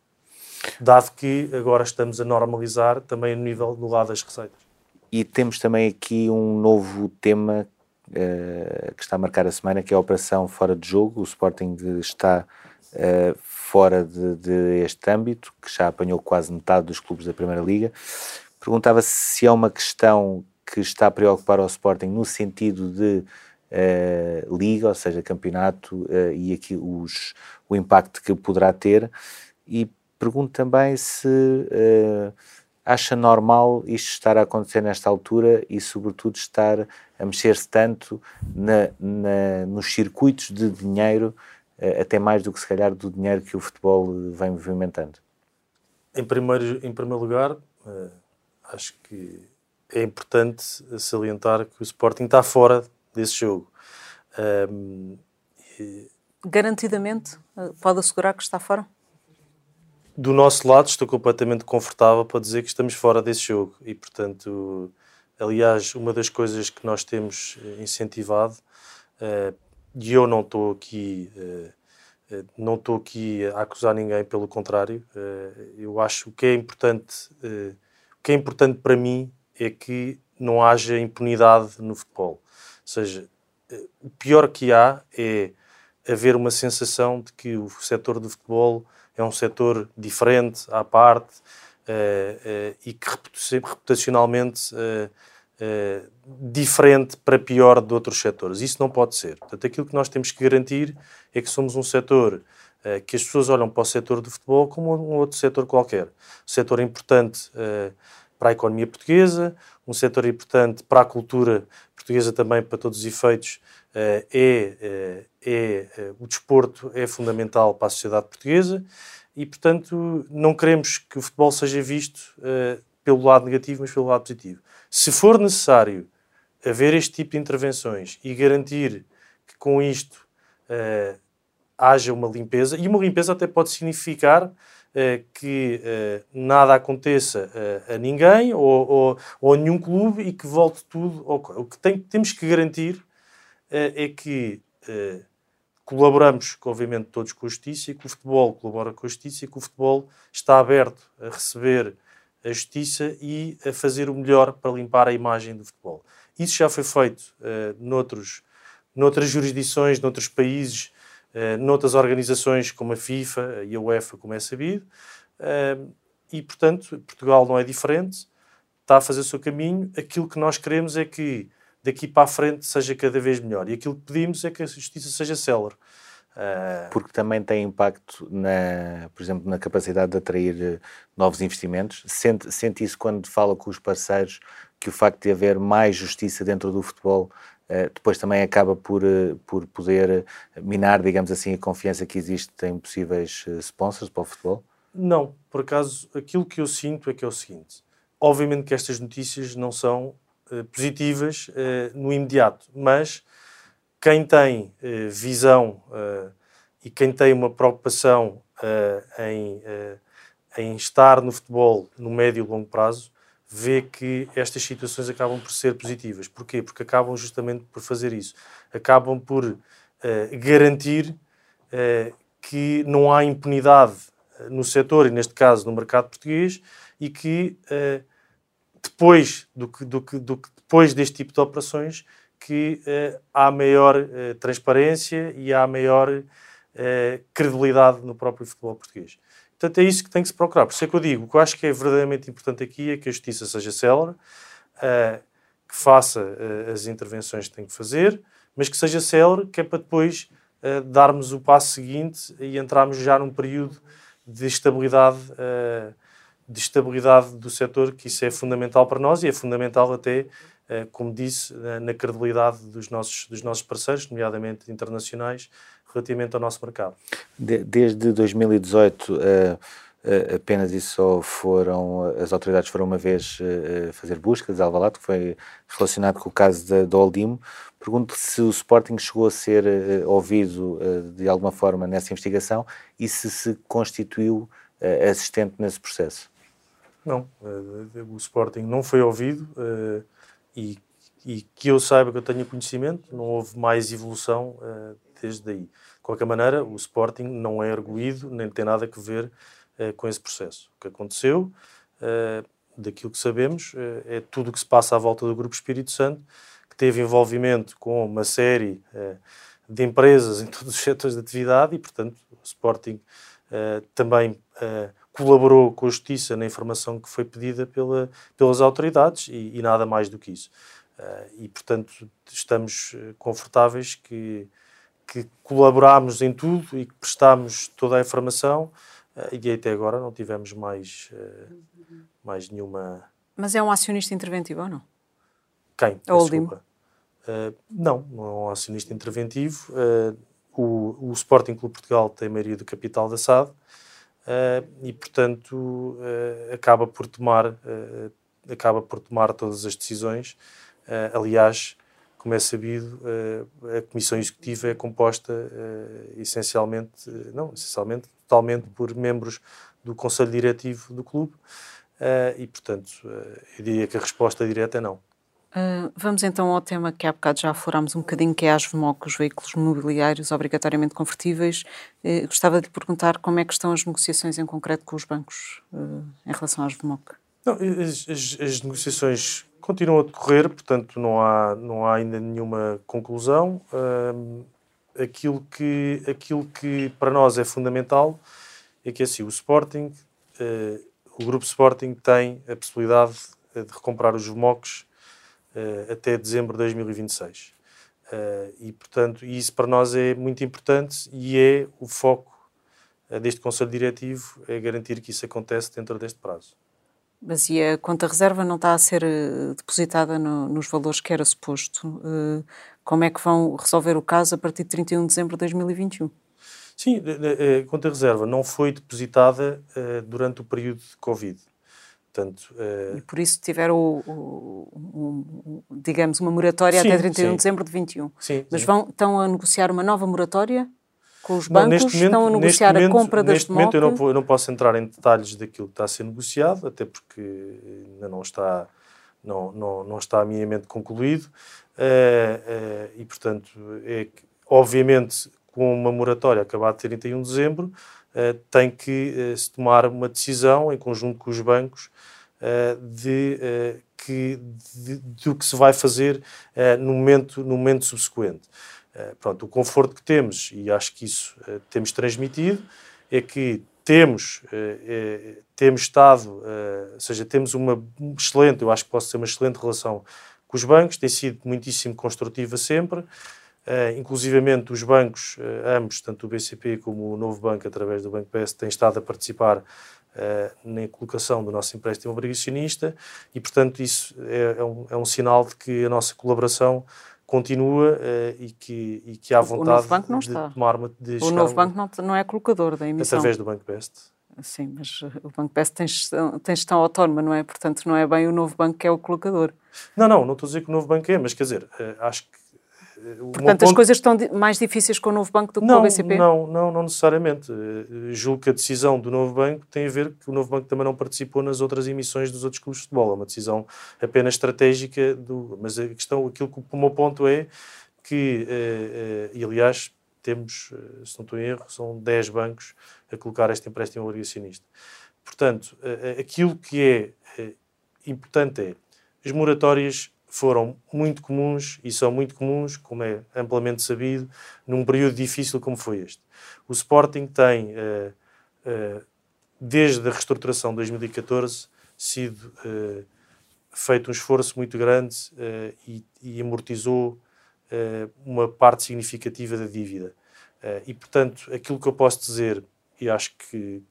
dado que agora estamos a normalizar também no nível do lado das receitas. E temos também aqui um novo tema uh, que está a marcar a semana, que é a operação fora de jogo. O Sporting está uh, fora de, de, âmbito, que já apanhou quase metade dos clubes da Primeira Liga. Perguntava se é uma questão que está a preocupar o Sporting no sentido de uh, liga, ou seja, campeonato, e aqui os, o impacto que poderá ter. E pergunto também se acha normal isto estar a acontecer nesta altura e, sobretudo, estar a mexer-se tanto na, na, nos circuitos de dinheiro, uh, até mais do que se calhar do dinheiro que o futebol vem movimentando. Em primeiro, em primeiro lugar, uh, acho que é importante salientar que o Sporting está fora desse jogo. Um, e... Garantidamente, pode assegurar que está fora? Do nosso lado, estou completamente confortável para dizer que estamos fora desse jogo e, portanto, aliás, uma das coisas que nós temos eh, incentivado, uh, e eu não estou aqui, uh, não estou aqui a acusar ninguém, pelo contrário, eu acho o que é importante, o que é importante para mim é que não haja impunidade no futebol. Ou seja, o pior que há é haver uma sensação de que o setor do futebol é um setor diferente, à parte, uh, uh, e que reputacionalmente uh, diferente para pior de outros setores. Isso não pode ser. Portanto, aquilo que nós temos que garantir é que somos um setor que as pessoas olham para o setor do futebol como um outro setor qualquer. Um setor importante para a economia portuguesa, um setor importante para a cultura portuguesa também, para todos os efeitos, é, é, é, o desporto é fundamental para a sociedade portuguesa e, portanto, não queremos que o futebol seja visto uh, pelo lado negativo, mas pelo lado positivo. Se for necessário haver este tipo de intervenções e garantir que com isto uh, haja uma limpeza, e uma limpeza até pode significar uh, que nada aconteça a ninguém ou, ou, ou, a nenhum clube e que volte tudo. Ao... O que tem, temos que garantir é que colaboramos, obviamente, todos com a justiça e que o futebol colabora com a justiça e que o futebol está aberto a receber a justiça e a fazer o melhor para limpar a imagem do futebol. Isso já foi feito uh, noutros, noutras jurisdições, noutros países, uh, noutras organizações como a FIFA e a UEFA, como é sabido, uh, e, portanto, Portugal não é diferente, está a fazer o seu caminho. Aquilo que nós queremos é que daqui para a frente seja cada vez melhor. E aquilo que pedimos é que a justiça seja célere. Uh... Porque também tem impacto, na, por exemplo, na capacidade de atrair eh, novos investimentos. Sente, sente isso quando fala com os parceiros que o facto de haver mais justiça dentro do futebol uh, depois também acaba por, uh, por poder minar, digamos assim, a confiança que existe em possíveis sponsors para o futebol? Não, por acaso, aquilo que eu sinto é que é o seguinte: obviamente que estas notícias não são eh, positivas uh, no imediato, mas quem tem uh, visão e quem tem uma preocupação em, em estar no futebol no médio e longo prazo, vê que estas situações acabam por ser positivas. Porquê? Porque acabam justamente por fazer isso. Acabam por garantir que não há impunidade no setor, e neste caso no mercado português, e que depois do que, do que, do que depois deste tipo de operações que uh, há maior uh, transparência e há maior uh, credibilidade no próprio futebol português. Portanto, é isso que tem que se procurar. Por isso é que eu digo, o que eu acho que é verdadeiramente importante aqui é que a justiça seja célere, que faça as intervenções que tem que fazer, mas que seja célere, que é para depois darmos o passo seguinte e entrarmos já num período de estabilidade de estabilidade do setor, que isso é fundamental para nós e é fundamental até, eh, como disse, na credibilidade dos nossos, dos nossos parceiros, nomeadamente internacionais, relativamente ao nosso mercado. Desde 2018, uh, uh, apenas só foram, as autoridades foram uma vez fazer buscas de Alvalade, que foi relacionado com o caso da Oldimo. Pergunto se o Sporting chegou a ser ouvido de alguma forma nessa investigação e se se constituiu assistente nesse processo. Não, o Sporting não foi ouvido e, e, que eu saiba que eu tenha conhecimento, não houve mais evolução desde daí. De qualquer maneira, o Sporting não é arguído, nem tem nada a ver com esse processo. O que aconteceu, daquilo que sabemos, é tudo o que se passa à volta do Grupo Espírito Santo, que teve envolvimento com uma série de empresas (laughs) em todos os setores de atividade e, portanto, o Sporting também colaborou com a Justiça na informação que foi pedida pela, pelas autoridades e, e nada mais do que isso. e, portanto, estamos confortáveis que que colaborámos em tudo e que prestámos toda a informação uh, e até agora não tivemos mais, uh, mais nenhuma. Mas é um acionista interventivo ou não? Quem? A Holding? Uh, não, não é um acionista interventivo. o, o Sporting Clube Portugal tem a maioria do capital da SAD e, portanto, acaba por tomar acaba por tomar todas as decisões. aliás, como é sabido, a Comissão Executiva é composta essencialmente, não, essencialmente, totalmente por membros do Conselho Diretivo do clube e, portanto, eu diria que a resposta direta é não. Uh, vamos então ao tema que há bocado já aforámos um bocadinho, que é as VMOC, os veículos mobiliários obrigatoriamente convertíveis. Uh, gostava de lhe perguntar como é que estão as negociações em concreto com os bancos uh, em relação às VMOC. Não, as, as, as, negociações continuam a decorrer, portanto não há, não há ainda nenhuma conclusão. Um, aquilo, que, aquilo que para nós é fundamental é que assim, o Sporting, uh, o Grupo Sporting tem a possibilidade de recomprar os VMOCs até dezembro de 2026. Uh, e, portanto, isso para nós é muito importante e é o foco deste Conselho Diretivo, é garantir que isso acontece dentro deste prazo. Mas e a conta reserva não está a ser eh, depositada no, nos valores que era suposto? Como é que vão resolver o caso a partir de 31 de dezembro de 2021? Sim, a conta reserva não foi depositada durante o período de Covid. Portanto, uh... E por isso tiveram, o, o, o, digamos, uma moratória sim, até 31 sim. de dezembro de 21. Sim, Mas vão, estão a negociar uma nova moratória? com os bancos? Não, momento, estão a negociar momento, a compra das Neste momento eu não, eu não, posso entrar em detalhes daquilo que está a ser negociado, até porque ainda não está, não, não, não está minimamente concluído. Uh, uh, e, portanto, é que, obviamente, com uma moratória acabada de 31 de dezembro, tem que se tomar uma decisão em conjunto com os bancos de, que, de, do que se vai fazer no, momento, no momento subsequente. Eh, pronto, o conforto que temos, e acho que isso temos transmitido, é que temos, temos estado, ou seja, temos uma excelente, eu acho que posso ter uma excelente relação com os bancos, tem sido muitíssimo construtiva sempre, inclusivamente os bancos, ambos, tanto o BCP como o Novo Banco, através do Banco PS, têm estado a participar na colocação do nosso empréstimo obrigacionista e, portanto, isso é, é, um, é um sinal de que a nossa colaboração continua uh, e, que, e que há vontade o novo banco não de está. tomar uma de O novo banco não, não é colocador da emissão. Através do Banco Best. Sim, mas o Banco Best tem gestão, tem gestão autónoma, não é? Portanto, não é bem o novo banco que é o colocador. Não, não, não estou a dizer que o novo banco é, mas quer dizer, uh, acho que Portanto, as coisas estão mais difíceis com o novo banco do que não, com o BCP? Não, não, não necessariamente. Eh, julgo que a decisão do novo banco tem a ver que o novo banco também não participou nas outras emissões dos outros clubes de futebol. É uma decisão apenas estratégica. Do, mas a questão, aquilo que o meu ponto é que, uh, uh, e aliás, temos, se não estou em erro, são 10 bancos a colocar este empréstimo obrigacionista. Portanto, aquilo que é importante é as moratórias foram muito comuns e são muito comuns, como é amplamente sabido, num período difícil como foi este. O Sporting tem, uh, uh, desde a reestruturação de 2014, sido uh, feito um esforço muito grande e, e, amortizou uma parte significativa da dívida. e, portanto, aquilo que eu posso dizer, e acho que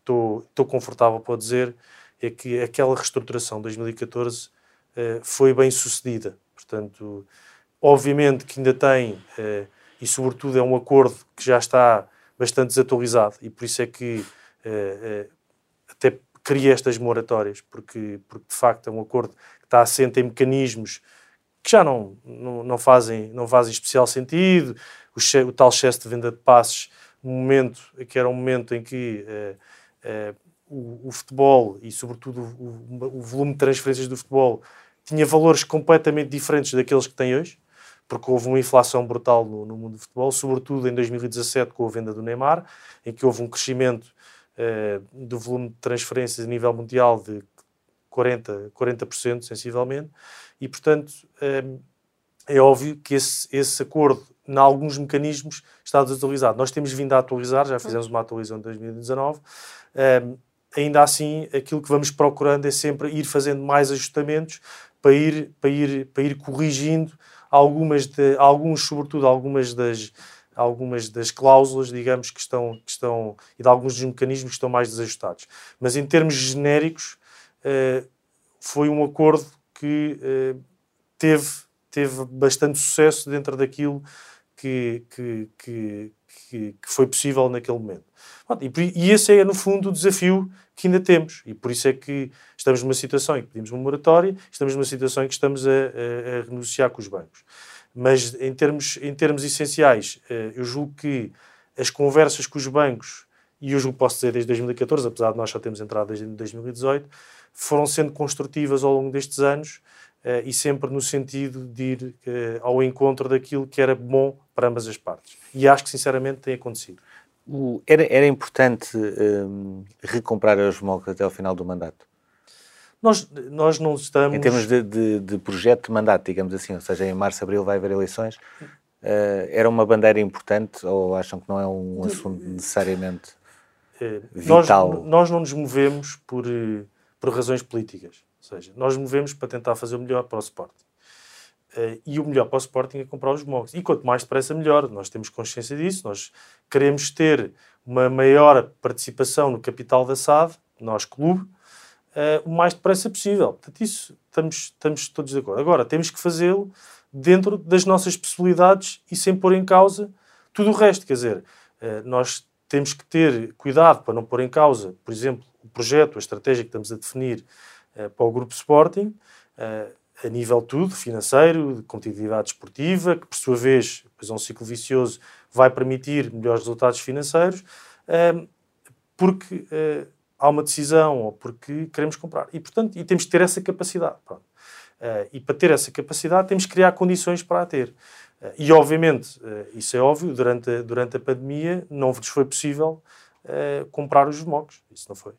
estou confortável para dizer, é que aquela reestruturação de 2014 eh, foi bem sucedida. Portanto, obviamente que ainda tem, uh, e sobretudo é um acordo que já está bastante desatualizado, e por isso é que até cria estas moratórias, porque, porque de facto é um acordo que está assente em mecanismos que já não, não, não, fazem, não fazem especial sentido, o, o, tal excesso de venda de passes, um momento que era um momento em que o, o, futebol e, sobretudo, o, o, volume de transferências do futebol tinha valores completamente diferentes daqueles que tem hoje, porque houve uma inflação brutal no, no mundo do futebol, sobretudo em 2017 com a venda do Neymar, em que houve um crescimento eh, do volume de transferências a nível mundial de 40%, 40% sensivelmente, e, portanto, eh, é óbvio que esse, esse acordo, em alguns mecanismos, está desatualizado. Nós temos vindo a atualizar, já fizemos uma atualização em 2019, ainda assim, aquilo que vamos procurando é sempre ir fazendo mais ajustamentos para ir, para ir, para ir corrigindo algumas de, alguns, sobretudo algumas das, algumas das cláusulas, digamos, que estão, que estão e de alguns dos mecanismos que estão mais desajustados. Mas em termos genéricos, uh, foi um acordo que uh, teve, teve bastante sucesso dentro daquilo que, que, que, que, foi possível naquele momento. E, esse é, no fundo, o desafio que ainda temos. E por isso é que estamos numa situação em que pedimos uma moratória, estamos numa situação em que estamos a, a, a com os bancos. Mas, em termos, em termos essenciais, eh, eu julgo que as conversas com os bancos, e eu julgo que posso dizer desde 2014, apesar de nós só termos entrado desde 2018, foram sendo construtivas ao longo destes anos e sempre no sentido de ir eh, ao encontro daquilo que era bom para ambas as partes. E acho que, sinceramente, tem acontecido. O, era, era importante um, recomprar os MOC até ao final do mandato? Nós, nós não estamos... Em termos de, de, de, projeto de mandato, digamos assim, ou seja, em março, abril vai haver eleições, uh, era uma bandeira importante ou acham que não é um assunto necessariamente uh, vital? Nós, nós, não nos movemos por, eh, por razões políticas, seja, nós movemos para tentar fazer o melhor para o Sporting. Uh, e o melhor para o Sporting é comprar os MOGs. E quanto mais depressa, melhor. Nós temos consciência disso. Nós queremos ter uma maior participação no capital da SAD, nós clube, uh, o mais depressa possível. Portanto, isso estamos, estamos todos de acordo. Agora, temos que fazê-lo dentro das nossas possibilidades e sem pôr em causa tudo o resto. Quer dizer, uh, nós temos que ter cuidado para não pôr em causa, por exemplo, o projeto, a estratégia que estamos a definir para o Grupo Sporting a nível tudo, financeiro, de competitividade esportiva, que por sua vez, depois é um ciclo vicioso, vai permitir melhores resultados financeiros, porque eh, há uma decisão ou porque queremos comprar. E, portanto, e temos que ter essa capacidade. E para ter essa capacidade temos que criar condições para a ter. E, obviamente, isso é óbvio, durante a, durante a pandemia não vos foi possível comprar os VMOCs. Isso não foi.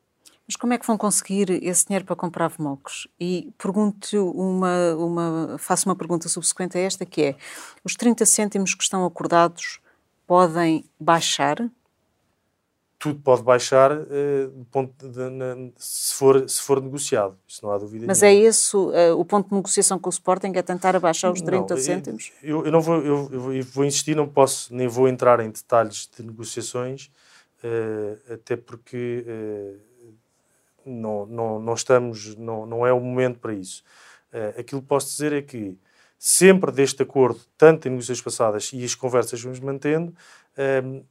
Mas como é que vão conseguir esse dinheiro para comprar VMOCs? E pergunto uma, uma, faço uma pergunta subsequente a esta, que é, os 30 cêntimos que estão acordados podem baixar? Tudo pode baixar uh, ponto de, na, se, for, se for negociado, isso não há dúvida Mas nenhuma. é esse uh, o ponto de negociação com o Sporting, é tentar abaixar os 30 não, cêntimos? Eu, eu, não vou, eu, eu, vou insistir, não posso, nem vou entrar em detalhes de negociações, uh, até porque não, não, não estamos, não, não é o momento para isso. Uh, aquilo que posso dizer é que sempre deste acordo, tanto em negociações passadas e as conversas vamos mantendo, uh,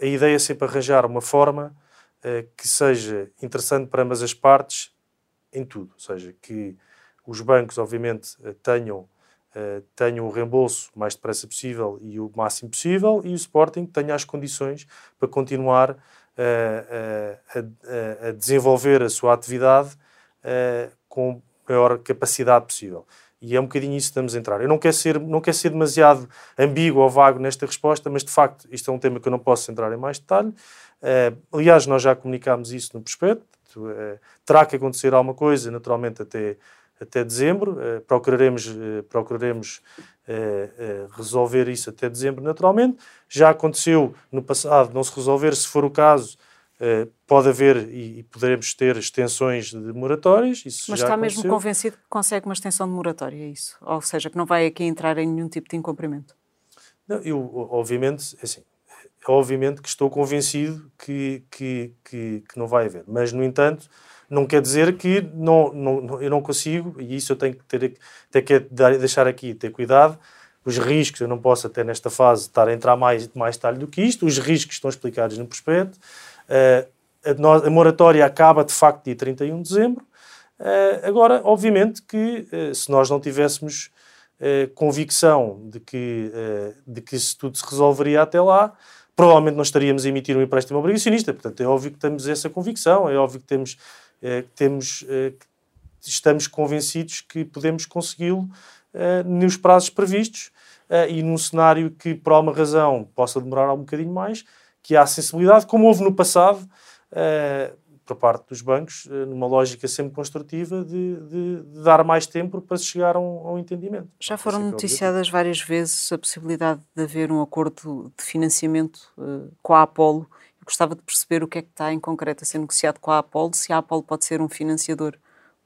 a ideia é sempre arranjar uma forma uh, que seja interessante para ambas as partes em tudo. Ou seja, que os bancos, obviamente, tenham, tenham o reembolso o mais depressa possível e o máximo possível e o Sporting tenha as condições para continuar a, a desenvolver a sua atividade com a maior capacidade possível. E é um bocadinho isso que estamos a entrar. Eu não quero ser, não quero ser demasiado ambíguo ou vago nesta resposta, mas de facto isto é um tema que eu não posso entrar em mais detalhe. Uh, aliás, nós já comunicámos isso no prospecto. Uh, terá que acontecer alguma coisa, naturalmente, até, até dezembro. Uh, procuraremos, procuraremos resolver isso até dezembro, naturalmente. Já aconteceu no passado não se resolver, se for o caso, Uh, pode haver e, e, poderemos ter extensões de moratórias. Isso Mas está aconteceu. mesmo convencido que consegue uma extensão de moratória, é isso? Ou seja, que não vai aqui entrar em nenhum tipo de incumprimento? Não, eu, obviamente, é assim, obviamente que estou convencido que, que, que, que, não vai haver. Mas, no entanto, não quer dizer que não, não, eu não consigo, e isso eu tenho que ter, ter que deixar aqui, ter cuidado, os riscos, eu não posso até nesta fase estar a entrar mais, mais detalhe do que isto, os riscos estão explicados no prospecto, uh, a, moratória acaba de facto dia 31 de dezembro. Uh, agora, obviamente que uh, se nós não tivéssemos convicção de que, de que isso tudo se resolveria até lá, provavelmente não estaríamos a emitir um empréstimo obrigacionista. Portanto, é óbvio que temos essa convicção, é óbvio que temos, temos estamos convencidos que podemos consegui-lo nos prazos previstos e num cenário que, por alguma razão, possa demorar um bocadinho mais, que há sensibilidade, como houve no passado, por parte dos bancos, uh, numa lógica sempre construtiva de, de, de, dar mais tempo para se chegar a um, a um entendimento. Já foram é noticiadas várias vezes a possibilidade de haver um acordo de financiamento uh, com a Apollo. Eu gostava de perceber o que é que está em concreto a ser negociado com a Apollo, se a Apollo pode ser um financiador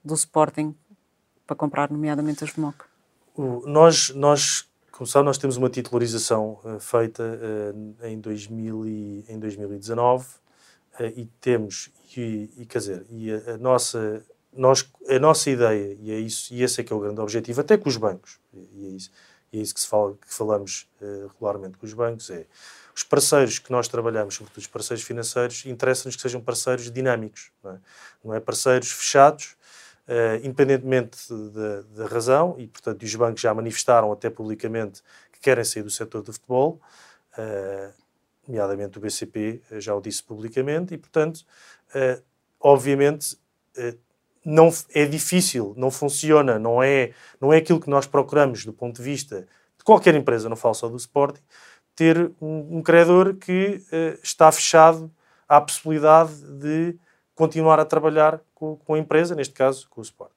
do Sporting para comprar, nomeadamente, as VMOC. Nós, nós como sabe, nós temos uma titularização uh, feita uh, em, 2000 e, em 2019 uh, eh, e temos, e, e, quer dizer, e a, a, nossa, nós, a nossa ideia, e, é isso, e esse é que é o grande objetivo, até com os bancos, e é isso, e é isso que, se fala, que falamos regularmente com os bancos, é os parceiros que nós trabalhamos, sobretudo os parceiros financeiros, interessa-nos que sejam parceiros dinâmicos, não é, não é parceiros fechados, Uh, independentemente da razão, e portanto os bancos já manifestaram até publicamente que querem sair do setor do futebol, uh, nomeadamente o BCP eh, já o disse publicamente, e portanto, uh, obviamente, não, é difícil, não funciona, não é, não é aquilo que nós procuramos do ponto de vista de qualquer empresa, não falo só do Sporting, ter um, um credor que está fechado à possibilidade de continuar a trabalhar com, com a empresa, neste caso com o Sport.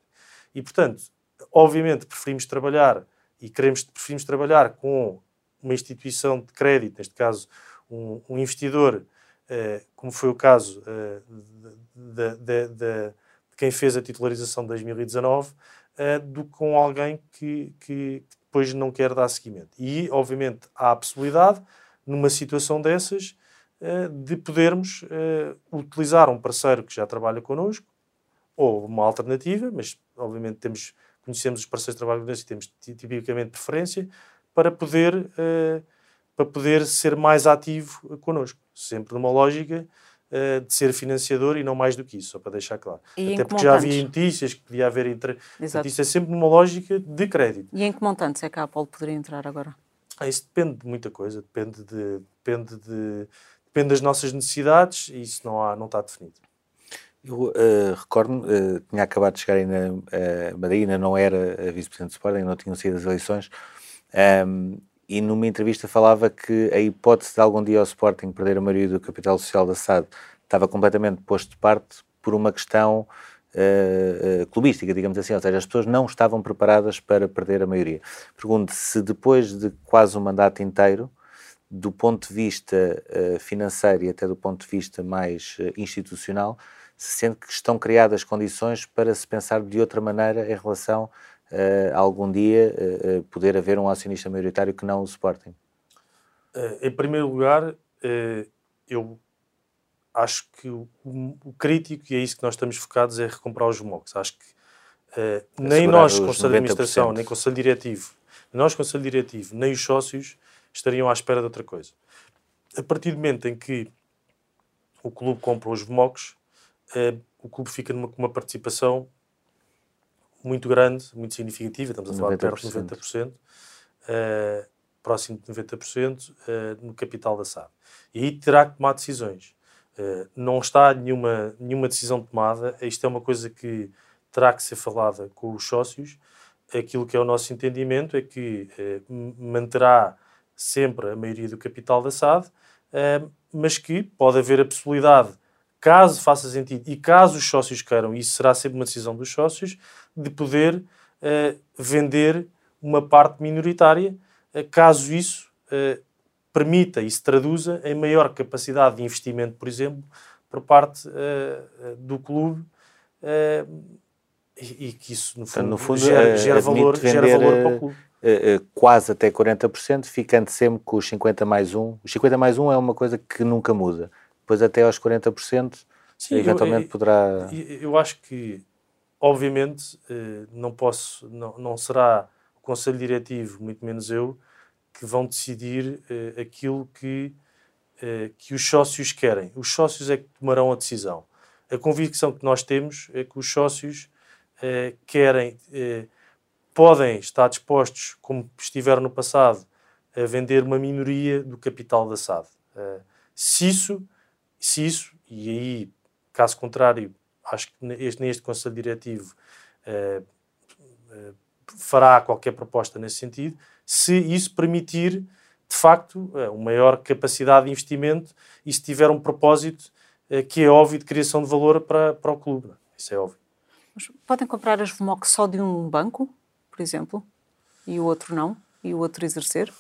E, portanto, obviamente preferimos trabalhar e queremos, preferimos trabalhar com uma instituição de crédito, neste caso um, um investidor, eh, como foi o caso eh, de, de, de, quem fez a titularização de 2019, eh, do que com alguém que, que, depois não quer dar seguimento. E, obviamente, há a possibilidade, numa situação dessas, de podermos uh, utilizar um parceiro que já trabalha connosco ou uma alternativa, mas obviamente temos, conhecemos os parceiros de trabalho connosco e temos tipicamente preferência para poder, uh, para poder ser mais ativo connosco, sempre numa lógica de ser financiador e não mais do que isso, só para deixar claro. E Até porque já havia notícias que podia haver entre. Exato. Isso é sempre numa lógica de crédito. E em que montantes é que a Apple poderia entrar agora? Ah, isso depende de muita coisa, depende de, depende de depende das nossas necessidades e isso não, há, não está definido. Eu uh, recordo-me, uh, tinha acabado de chegar ainda, uh, Madeira ainda não era a vice-presidente do Sporting, não tinham sido as eleições, um, ehm, e numa entrevista falava que a hipótese de algum dia o Sporting perder a maioria do capital social da SAD estava completamente posto de parte por uma questão uh, uh, clubística, digamos assim, ou seja, as pessoas não estavam preparadas para perder a maioria. Pergunto se depois de quase um mandato inteiro, do ponto de vista uh, financeiro e até do ponto de vista mais institucional, se sente que estão criadas condições para se pensar de outra maneira em relação uh, algum dia poder haver um acionista maioritário que não o Sporting? em primeiro lugar, eu acho que o, o, crítico, e é isso que nós estamos focados, é recomprar os MOCs. Acho que nem nós, Conselho de Administração, nem Conselho Diretivo, nós, Conselho Diretivo, nem os sócios, estariam à espera de outra coisa. A partir do momento em que o clube compra os VMOCs, eh, o clube fica numa, com uma participação muito grande, muito significativa, estamos a falar de perto de 90%, eh, próximo de 90% eh, no capital da SAD. E aí terá que tomar decisões. Eh, não está nenhuma, nenhuma decisão tomada, isto é uma coisa que terá que ser falada com os sócios. Aquilo que é o nosso entendimento é que manterá sempre a maioria do capital da SAD, mas que pode haver a possibilidade, caso faça sentido e caso os sócios queiram, e isso será sempre uma decisão dos sócios, de poder eh, vender uma parte minoritária, eh, caso isso permita e se traduza em maior capacidade de investimento, por exemplo, por parte do clube e, que isso, no fundo, então, no fundo gera, gera valor, gera valor para o clube. Uh, uh, quase até 40%, ficando sempre com os 50 mais 1. Os 50 mais 1 é uma coisa que nunca muda. Depois até aos 40%, Sim, eventualmente eu, eu, poderá... Eu acho que, obviamente, uh, não posso, não, não será o Conselho Diretivo, muito menos eu, que vão decidir aquilo que que os sócios querem. Os sócios é que tomarão a decisão. A convicção que nós temos é que os sócios querem, podem estar dispostos, como estiveram no passado, a vender uma minoria do capital da SAD. se isso, se isso, e aí, caso contrário, acho que neste, neste Conselho Diretivo fará qualquer proposta nesse sentido, se isso permitir, de facto, eh, uma maior capacidade de investimento e se tiver um propósito eh, que é óbvio de criação de valor para, para o clube. Isso é óbvio. Mas podem comprar as VMOC só de um banco, por exemplo, e o outro não? E o outro exercer?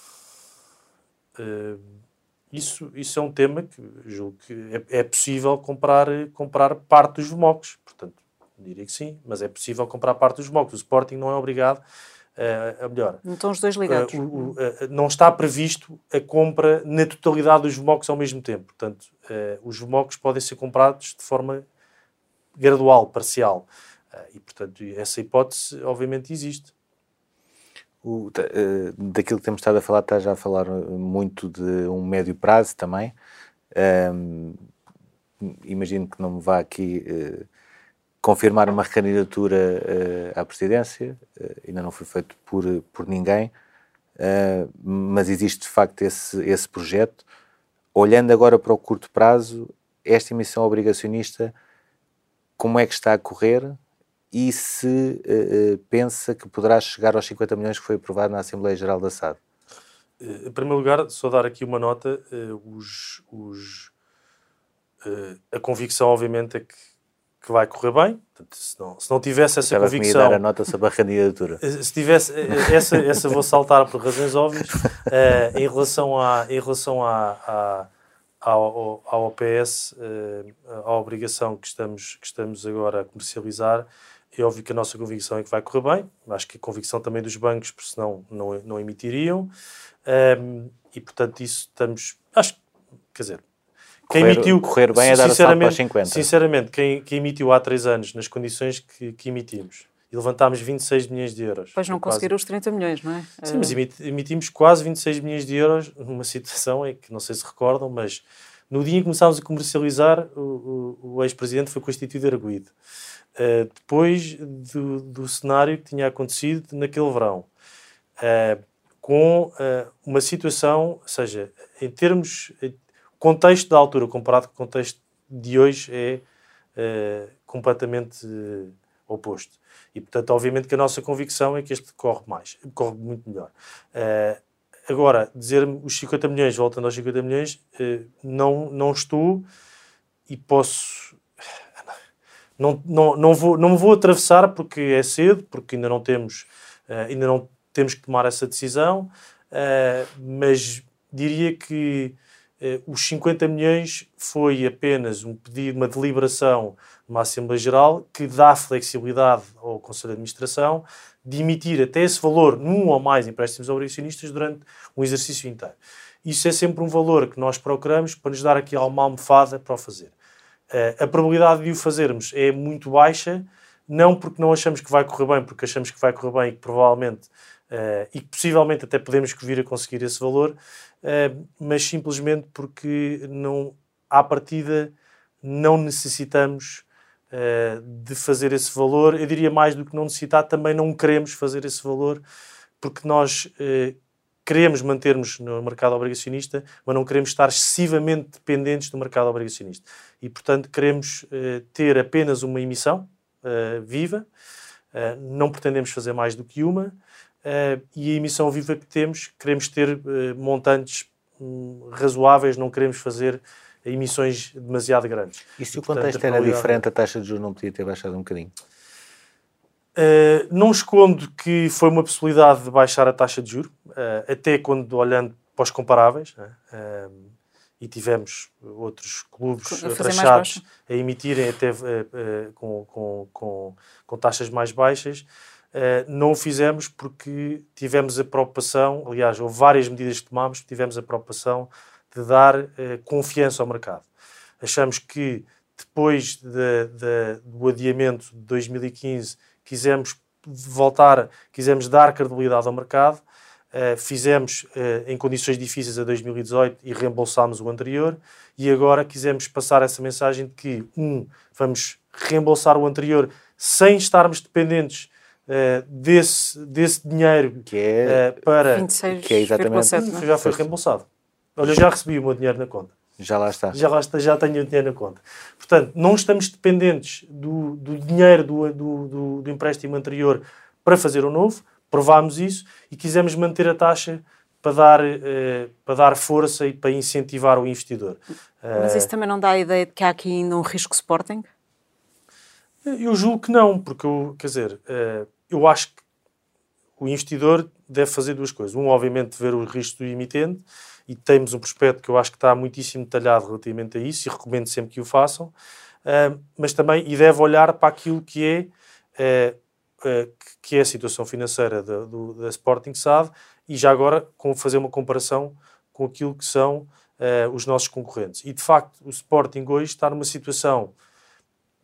Uh, isso, isso é um tema que julgo que é, é, possível comprar, comprar parte dos VMOCs. Portanto, diria que sim, mas é possível comprar parte dos VMOCs. O Sporting não é obrigado Uh, melhor. Não estão os dois ligados. Uh, uh, não está previsto a compra na totalidade dos VMOCs ao mesmo tempo. Portanto, os VMOCs podem ser comprados de forma gradual, parcial. e, portanto, essa hipótese obviamente existe. O, daquilo que temos estado a falar, está já a falar muito de um médio prazo também. imagino que não me vá aqui confirmar uma recandidatura uh, à presidência, uh, ainda não foi feito por, por ninguém, uh, mas existe de facto esse, esse projeto. Olhando agora para o curto prazo, esta emissão obrigacionista, como é que está a correr e se pensa que poderá chegar aos 50 milhões que foi aprovado na Assembleia Geral da SAD? Em primeiro lugar, só dar aqui uma nota, os, os, a convicção obviamente é que que vai correr bem. Portanto, se, não, se não tivesse essa Estava convicção. dar a nota sobre a candidatura. Eh, se tivesse. Eh, essa, essa vou saltar por razões óbvias. Uh, em relação, à, em relação à, à, ao, ao OPS, uh, à obrigação que estamos, que estamos agora a comercializar, é óbvio que a nossa convicção é que vai correr bem. Acho que a convicção também dos bancos, porque senão não, não emitiriam. Um, e portanto, isso estamos. Acho quer dizer, quem correr, emitiu, correr bem é dar a para 50. Sinceramente, quem, quem, emitiu há 3 anos, nas condições que, que emitimos, e levantámos 26 milhões de euros. Pois não conseguiram os 30 milhões, não é? Sim, mas emitimos quase 26 milhões de euros numa situação em que, não sei se recordam, mas no dia em que começámos a comercializar, o, o, o ex-presidente foi constituído arguído. Uh, depois do, do, cenário que tinha acontecido naquele verão. Uh, com uh, uma situação, ou seja, em termos, contexto da altura comparado com o contexto de hoje é uh, completamente uh, oposto. E, portanto, obviamente que a nossa convicção é que este corre mais, corre muito melhor. Uh, agora, dizer-me os 50 milhões, voltando aos 50 milhões, não, não estou e posso... Não, não, vou, não me vou atravessar porque é cedo, porque ainda não temos, ainda não temos que tomar essa decisão, mas diria que eh, os 50 milhões foi apenas um pedido, uma deliberação numa Assembleia Geral que dá flexibilidade ao Conselho de Administração de emitir até esse valor num ou mais empréstimos obrigacionistas durante um exercício inteiro. Isso é sempre um valor que nós procuramos para nos dar aqui alguma almofada para o fazer. Eh, a probabilidade de o fazermos é muito baixa, não porque não achamos que vai correr bem, porque achamos que vai correr bem e que provavelmente uh, e que possivelmente até podemos vir a conseguir esse valor, uh, mas simplesmente porque não, à partida não necessitamos uh, de fazer esse valor. Eu diria mais do que não necessitar, também não queremos fazer esse valor, porque nós queremos mantermos no mercado obrigacionista, mas não queremos estar excessivamente dependentes do mercado obrigacionista. E, portanto, queremos ter apenas uma emissão viva, não pretendemos fazer mais do que uma, uh, e a emissão viva que temos, queremos ter uh, montantes um, razoáveis, não queremos fazer emissões demasiado grandes. E se e, o portanto, contexto era diferente, a taxa de juros não podia ter baixado um bocadinho? Uh, não escondo que foi uma possibilidade de baixar a taxa de juros, até quando olhando para os comparáveis, né? E tivemos outros clubes rachados a emitirem até com, com, com, com taxas mais baixas. Uh, não o fizemos porque tivemos a preocupação, aliás, houve várias medidas que tomámos, tivemos a preocupação de dar uh, confiança ao mercado. Achamos que depois de, de, do adiamento de 2015 quisemos voltar, quisemos dar credibilidade ao mercado Uh, fizemos uh, em condições difíceis a 2018 e reembolsámos o anterior, e agora quisemos passar essa mensagem de que, um, vamos reembolsar o anterior sem estarmos dependentes uh, desse, desse dinheiro que é, para. 26, que é exatamente. 7, já foi reembolsado. Olha, eu já recebi o meu dinheiro na conta. Já lá está. Já lá está, já tenho o dinheiro na conta. Portanto, não estamos dependentes do, do dinheiro do, do, do, do empréstimo anterior para fazer o novo provámos isso e quisemos manter a taxa para dar, uh, para dar força e para incentivar o investidor. Mas isso também não dá a ideia de que há aqui ainda um risco Sporting? Eu julgo que não, porque eu, quer dizer, uh, eu acho que o investidor deve fazer duas coisas. Um, obviamente, ver o risco do emitente e temos um prospecto que eu acho que está muitíssimo detalhado relativamente a isso e recomendo sempre que o façam, mas também, e deve olhar para aquilo que é eh, que é a situação financeira da, do, da Sporting SAD e já agora com fazer uma comparação com aquilo que são uh, os nossos concorrentes. E de facto, o Sporting hoje está numa situação,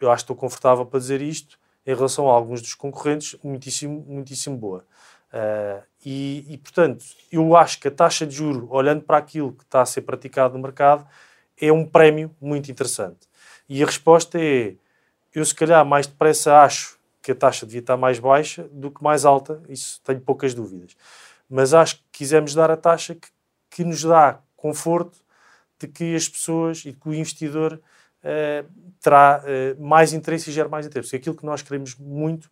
eu acho que estou confortável para dizer isto, em relação a alguns dos concorrentes, muitíssimo, muitíssimo boa. Uh, e, e, portanto, eu acho que a taxa de juro, olhando para aquilo que está a ser praticado no mercado, é um prémio muito interessante. E a resposta é: eu, se calhar, mais depressa acho que a taxa devia estar mais baixa do que mais alta, isso tenho poucas dúvidas. Mas acho que quisemos dar a taxa que, que nos dá conforto de que as pessoas e que o investidor uh, terá uh, mais interesse e gera mais interesse. Porque aquilo que nós queremos muito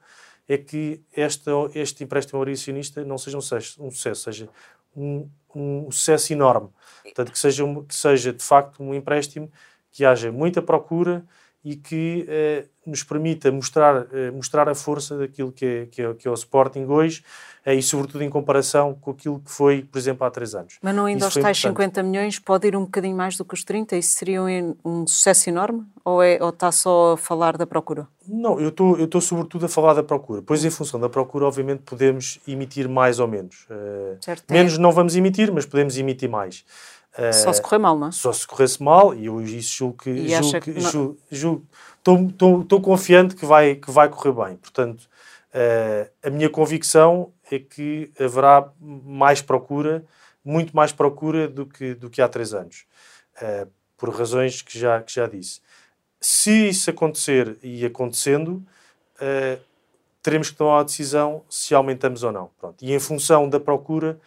é que este, este empréstimo oricionista não seja um sucesso, um sucesso seja um, um sucesso enorme. Portanto, que seja, que seja de facto um empréstimo que haja muita procura e que eh, nos permita mostrar, eh, mostrar a força daquilo que é, que é, que é o Sporting hoje eh, e, sobretudo, em comparação com aquilo que foi, por exemplo, há três anos. Mas não indo aos tais 50 milhões, pode ir um bocadinho mais do que os 30? Isso seria um, um sucesso enorme? Ou, é, ou está só a falar da procura? Não, eu estou, eu estou sobretudo a falar da procura. Pois, em função da procura, obviamente, podemos emitir mais ou menos. Certo, menos é. não vamos emitir, mas podemos emitir mais. Só se correr mal, não é? Só se corresse mal, e eu isso julgo que. Julgo, que julgo, julgo, estou confiante que vai, que vai correr bem. Portanto, uh, a minha convicção é que haverá mais procura, muito mais procura do que, do que há três anos, uh, por razões que já, que já disse. Se isso acontecer e acontecendo, uh, teremos que tomar a decisão se aumentamos ou não. Pronto. E em função da procura,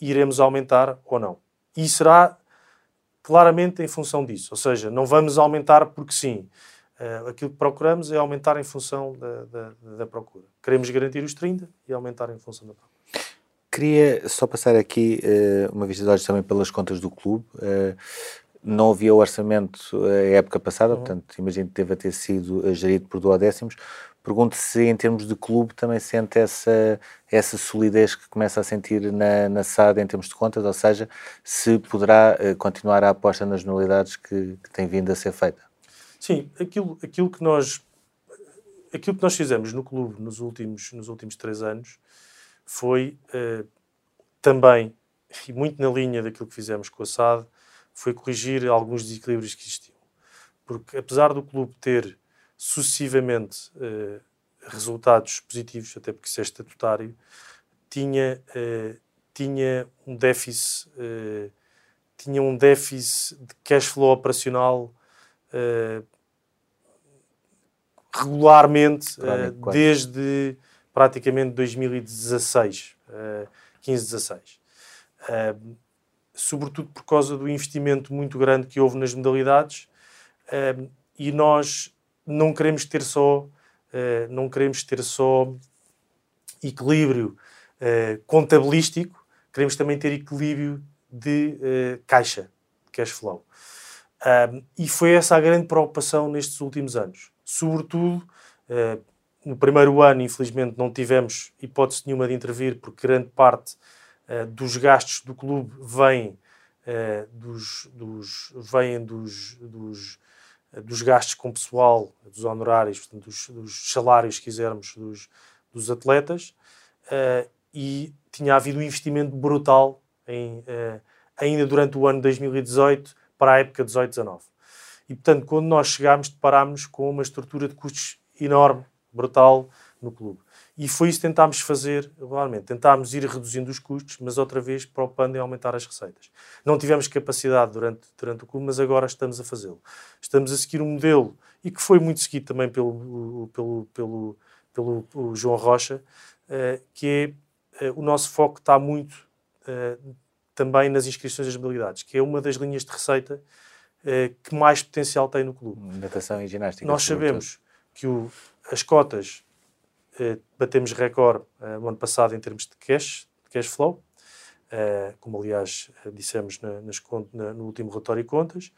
iremos aumentar ou não. E será claramente em função disso. Ou seja, não vamos aumentar porque sim. Uh, aquilo que procuramos é aumentar em função da, da, da, procura. Queremos garantir os 30 e aumentar em função da procura. Queria só passar aqui uh, uma vista de olhos também pelas contas do clube. Uh, não havia o orçamento a época passada, uhum. portanto, imagino que deva ter sido gerido por duodécimos. Pergunto se, em termos de clube, também sente essa, essa solidez que começa a sentir na, na SAD em termos de contas, ou seja, se poderá uh, continuar a aposta nas nulidades que, que tem vindo a ser feita. Sim, aquilo, aquilo, que nós, aquilo que nós fizemos no clube nos últimos, nos últimos três anos foi uh, também, e muito na linha daquilo que fizemos com a SAD, foi corrigir alguns desequilíbrios que existiam. Porque apesar do clube ter sucessivamente uh, resultados positivos, até porque isso é estatutário, tinha, uh, tinha um déficit uh, tinha um déficit de cash flow operacional regularmente desde praticamente 2016, 15, 16. sobretudo por causa do investimento muito grande que houve nas modalidades e nós não queremos ter só, uh, não queremos ter só equilíbrio uh, contabilístico, queremos também ter equilíbrio de uh, caixa, cash flow. e foi essa a grande preocupação nestes últimos anos. Sobretudo, no primeiro ano, infelizmente, não tivemos hipótese nenhuma de intervir, porque grande parte dos gastos do clube vem, dos, dos, vêm dos, dos dos gastos com pessoal, dos honorários, portanto, dos, dos salários, se quisermos, dos, dos atletas, uh, e tinha havido um investimento brutal em, uh, ainda durante o ano 2018 para a época 18-19. E, portanto, quando nós chegámos, deparámos com uma estrutura de custos enorme, brutal, no clube. E foi isso que tentámos fazer regularmente. Tentámos ir reduzindo os custos, mas outra vez preocupando em aumentar as receitas. Não tivemos capacidade durante, durante o clube, mas agora estamos a fazê-lo. Estamos a seguir um modelo, e que foi muito seguido também pelo, pelo, pelo, pelo, João Rocha, uh, que é uh, o nosso foco está muito uh, também nas inscrições das modalidades, que é uma das linhas de receita que mais potencial tem no clube. Natação e ginástica. Nós sabemos que o, as cotas batemos recorde eh, no ano passado em termos de cash, de cash flow, eh, como aliás dissemos no último relatório de contas,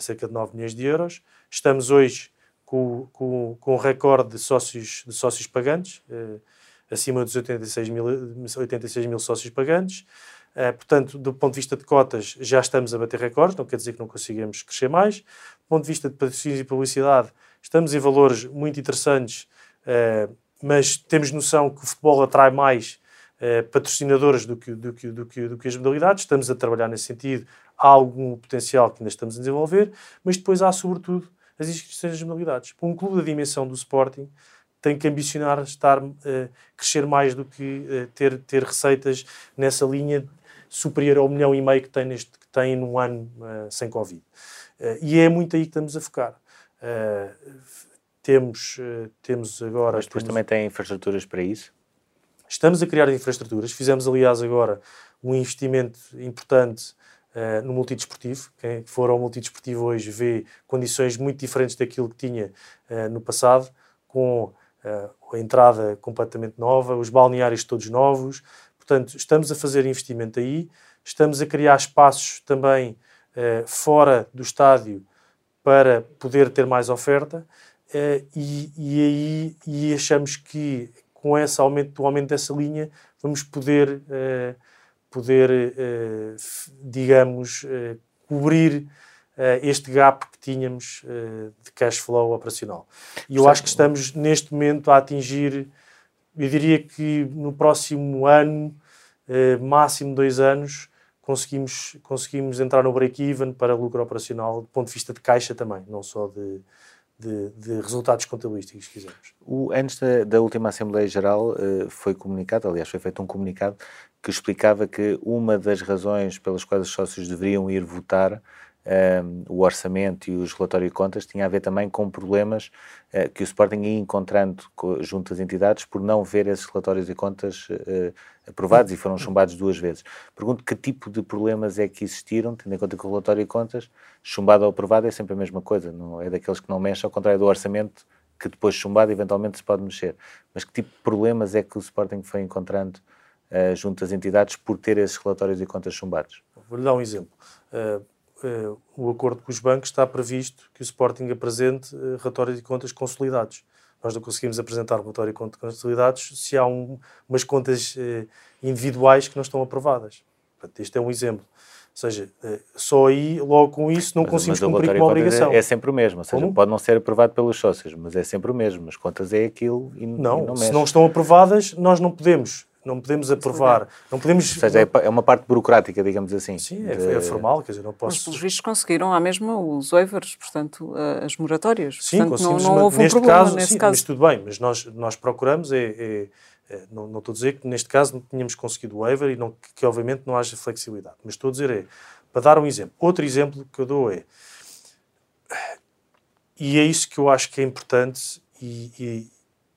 cerca de 9 milhões de euros. Estamos hoje com, com, com recorde de sócios, de sócios pagantes, acima dos 86 mil, 86 mil sócios pagantes. Uh, portanto, do ponto de vista de cotas, já estamos a bater recordes, não quer dizer que não conseguimos crescer mais. Do ponto de vista de patrocínios e publicidade, estamos em valores muito interessantes, uh, mas temos noção que o futebol atrai mais uh, patrocinadores do que, do, que, do, que, do que as modalidades. Estamos a trabalhar nesse sentido. Há algum potencial que ainda estamos a desenvolver, mas depois há, sobretudo, as inscrições das modalidades. Um clube da dimensão do Sporting, tem que ambicionar estar, uh, crescer mais do que uh, ter, ter receitas nessa linha superior ao milhão e meio que tem, neste, que tem num ano uh, sem Covid. e é muito aí que estamos a focar. Temos, temos agora. Mas depois temos, também tem infraestruturas para isso? Estamos a criar infraestruturas. Fizemos, aliás, agora um investimento importante Uh, no multidesportivo. Quem for ao multidesportivo hoje vê condições muito diferentes daquilo que tinha uh, no passado, com uh, a entrada completamente nova, os balneários todos novos. Portanto, estamos a fazer investimento aí, estamos a criar espaços também fora do estádio para poder ter mais oferta e, e aí e achamos que com esse aumento, o aumento dessa linha, vamos poder poder, eh, digamos, eh, cobrir eh, este gap que tínhamos de cash flow operacional. E eu acho que estamos neste momento a atingir, eu diria que no próximo ano, máximo dois anos, conseguimos, conseguimos entrar no break-even para lucro operacional, do ponto de vista de caixa também, não só de, de, de, resultados contabilísticos, quisermos. O, antes da, da, última Assembleia Geral uh, foi comunicado, aliás, foi feito um comunicado que explicava que uma das razões pelas quais os sócios deveriam ir votar um, o orçamento e os relatórios de contas tinha a ver também com problemas uh, que o Sporting ia encontrando junto às entidades por não ver esses relatórios e contas uh, aprovados e foram chumbados duas vezes. Pergunto que tipo de problemas é que existiram, tendo em conta que o relatório de contas, chumbado ou aprovado, é sempre a mesma coisa, não é daqueles que não mexem, ao contrário do orçamento, que depois chumbado eventualmente se pode mexer. Mas que tipo de problemas é que o Sporting foi encontrando uh, junto às entidades por ter esses relatórios e contas chumbados? Vou-lhe dar um exemplo. Uh, o acordo com os bancos está previsto que o Sporting apresente uh, relatórios de contas consolidados. Nós não conseguimos apresentar relatório de contas consolidados se há um, umas contas individuais que não estão aprovadas. Portanto, este é um exemplo. Ou seja, só aí, logo com isso, não mas, conseguimos mas cumprir com uma obrigação. É, é, sempre o mesmo. Ou seja, Como? pode não ser aprovado pelos sócios, mas é sempre o mesmo. As contas é aquilo e não. E não se não estão aprovadas, nós não podemos não podemos aprovar, não podemos... Ou seja, é, é uma parte burocrática, digamos assim. Sim, é, de... é formal, quer dizer, não posso... Mas, pelos vistos, conseguiram à mesma os waivers, portanto, as moratórias. Sim, portanto, não, não houve neste um problema caso, nesse sim, caso. Mas tudo bem, mas nós, nós procuramos, é, é, é, não, não estou a dizer que neste caso não tínhamos conseguido o waiver e não, que, que, obviamente não haja flexibilidade, mas estou a dizer é, para dar um exemplo, outro exemplo que eu dou é, e é isso que eu acho que é importante e, e,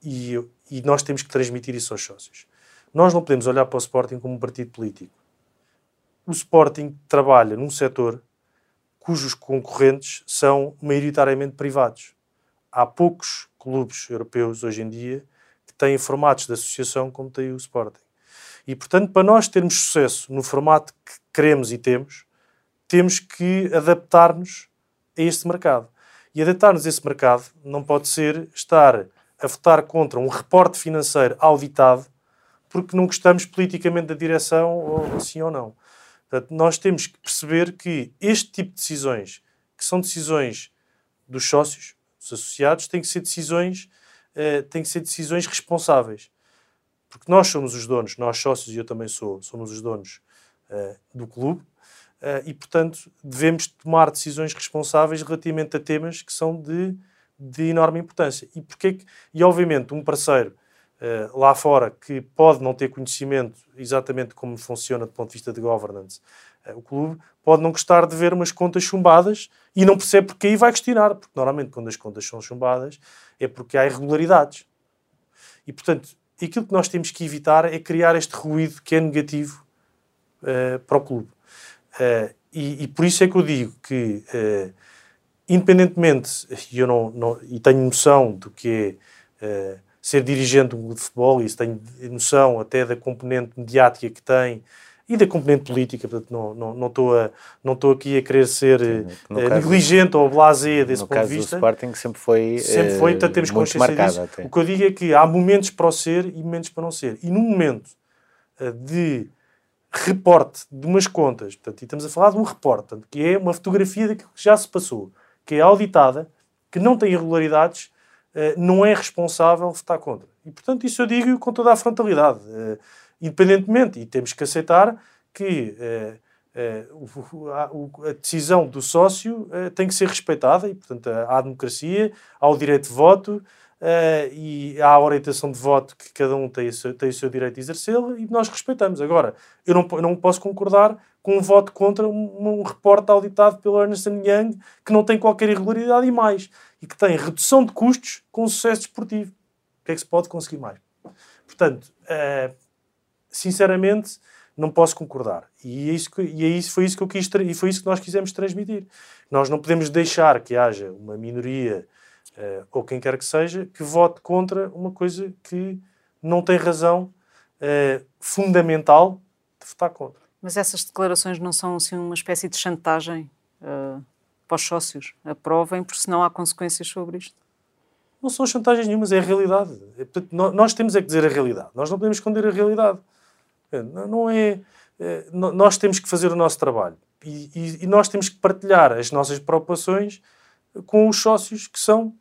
e, e nós temos que transmitir isso aos sócios nós não podemos olhar para o Sporting como um partido político. O Sporting trabalha num setor cujos concorrentes são maioritariamente privados. Há poucos clubes europeus hoje em dia que têm formatos de associação como tem o Sporting. E, portanto, para nós termos sucesso no formato que queremos e temos, temos que adaptar-nos a este mercado. E adaptar-nos a esse mercado não pode ser estar a votar contra um reporte financeiro auditado porque não gostamos politicamente da direção, ou sim ou não. Portanto, nós temos que perceber que este tipo de decisões, que são decisões dos sócios, dos associados, têm que ser decisões, uh, têm que ser decisões responsáveis. Porque nós somos os donos, nós sócios, e eu também sou, somos os donos uh, do clube, uh, e, portanto, devemos tomar decisões responsáveis relativamente a temas que são de, de enorme importância. E, porque, e obviamente, um parceiro uh, lá fora que pode não ter conhecimento exatamente como funciona do ponto de vista de governance uh, o clube, pode não gostar de ver umas contas chumbadas e não percebe porque aí vai questionar, porque normalmente quando as contas são chumbadas é porque há irregularidades. E portanto, aquilo que nós temos que evitar é criar este ruído que é negativo uh, para o clube. E, e, por isso é que eu digo que, independentemente, e eu não, não, e tenho noção do que é ser dirigente de futebol, e isso tenho noção até da componente mediática que tem e da componente política, portanto não, não, não, estou, a, não estou aqui a querer ser Sim, uh, negligente ou blasé desse ponto de vista. No Sporting sempre foi, sempre foi portanto, temos consciência disso. Até. O que eu digo é que há momentos para o ser e momentos para não ser. E no momento uh, de reporte de umas contas, portanto, e estamos a falar de um reporte, portanto, que é uma fotografia daquilo que já se passou, que é auditada, que não tem irregularidades, eh, não é responsável votar contra. E, portanto, isso eu digo com toda a frontalidade, eh, independentemente, e temos que aceitar que eh, a decisão do sócio tem que ser respeitada, e, portanto, há democracia, há o direito de voto, e há a orientação de voto que cada um tem o seu, direito de exercê-la, e nós respeitamos. Agora, eu não, eu não posso concordar com um voto contra um, um reporte auditado pelo Ernest Young que não tem qualquer irregularidade e mais e que tem redução de custos com sucesso desportivo. O que é que se pode conseguir mais? Portanto, uh, sinceramente, não posso concordar. E, é isso que, e é isso, foi isso que eu quis e foi isso que nós quisemos transmitir. Nós não podemos deixar que haja uma minoria uh, ou quem quer que seja que vote contra uma coisa que não tem razão uh, fundamental de votar contra. Mas essas declarações não são assim uma espécie de chantagem? Uh para os sócios. Aprovem, porque senão há consequências sobre isto. Não são chantagens nenhumas, é a realidade. É, nós temos é que dizer a realidade. Nós não podemos esconder a realidade. É, não é, é nós temos que fazer o nosso trabalho. E, nós temos que partilhar as nossas preocupações com os sócios que são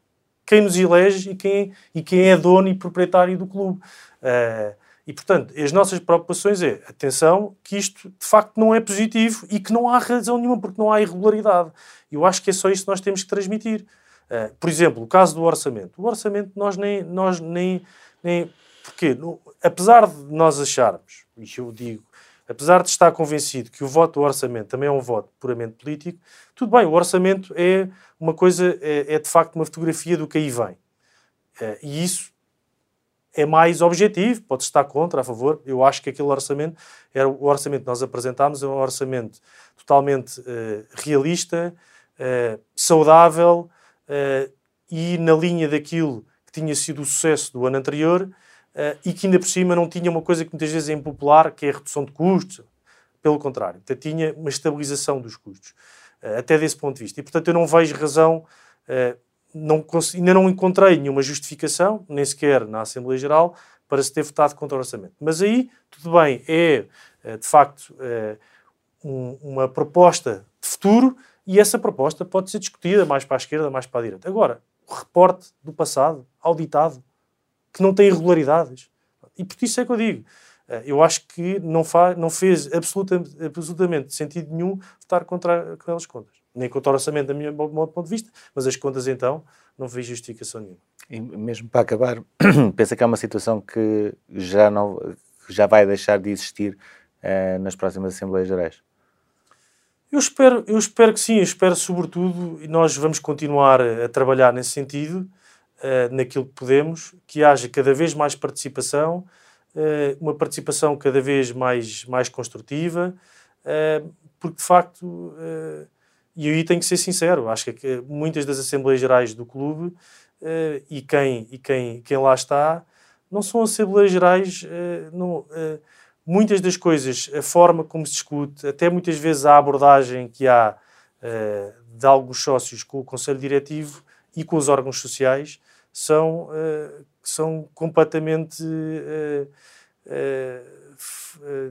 quem nos elege e quem, e quem é dono e proprietário do clube. E, portanto, as nossas preocupações é, atenção, que isto de facto não é positivo e que não há razão nenhuma, porque não há irregularidade. Eu acho que é só isso que nós temos que transmitir. Uh, por exemplo, o caso do orçamento. O orçamento nós nem... Nós nem, nem porque, no, apesar de nós acharmos, e eu digo, apesar de estar convencido que o voto do orçamento também é um voto puramente político, tudo bem, o orçamento é uma coisa, é, é de facto uma fotografia do que aí vem. Uh, e isso é mais objetivo, pode estar contra, a favor. Eu acho que aquele orçamento, era o orçamento que nós apresentámos, é um orçamento totalmente uh, realista, uh, saudável uh, e na linha daquilo que tinha sido o sucesso do ano anterior e que ainda por cima não tinha uma coisa que muitas vezes é impopular, que é a redução de custos. Pelo contrário, tinha uma estabilização dos custos, até desse ponto de vista. E portanto eu não vejo razão não, ainda não encontrei nenhuma justificação, nem sequer na Assembleia Geral, para se ter votado contra o orçamento. Mas aí, tudo bem, é eh, de facto é, um, uma proposta de futuro e essa proposta pode ser discutida mais para a esquerda, mais para a direita. Agora, o reporte do passado, auditado, que não tem irregularidades. E por isso é que eu digo, eh, eu acho que não, faz, não fez absolutamente, absolutamente sentido nenhum votar contra aquelas contas nem contra o orçamento, do meu ponto de vista, mas as contas então não vi justificação nenhuma. E mesmo para acabar, (clears throat) pensa que é uma situação que já, não, já vai deixar de existir uh, nas próximas Assembleias Gerais? Eu espero, eu espero que sim, eu espero sobretudo, e nós vamos continuar a trabalhar nesse sentido, uh, naquilo que podemos, que haja cada vez mais participação, uh, uma participação cada vez mais, mais construtiva, porque de facto e aí tenho que ser sincero, acho que muitas das Assembleias Gerais do clube uh, e, quem, e quem, quem lá está não são Assembleias Gerais, uh, não, uh, muitas das coisas, a forma como se discute, até muitas vezes a abordagem que há de alguns sócios com o Conselho Diretivo e com os órgãos sociais são, são completamente,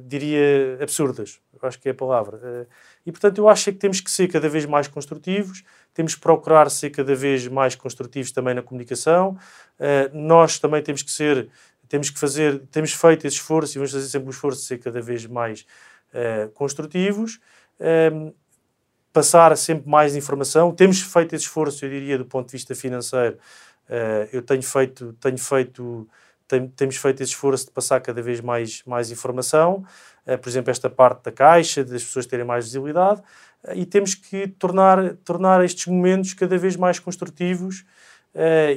diria, absurdas. Acho que é a palavra e, portanto, eu acho que temos que ser cada vez mais construtivos, temos que procurar ser cada vez mais construtivos também na comunicação. Uh, nós também temos que ser, temos que fazer, temos feito esse esforço e vamos fazer sempre o esforço de ser cada vez mais uh, construtivos. Um, passar sempre mais informação. Temos feito esse esforço, eu diria, do ponto de vista financeiro. Uh, eu tenho feito, tenho feito tem, temos feito esse esforço de passar cada vez mais, mais informação, uh, por exemplo, esta parte da caixa, das pessoas terem mais visibilidade, uh, e temos que tornar, tornar estes momentos cada vez mais construtivos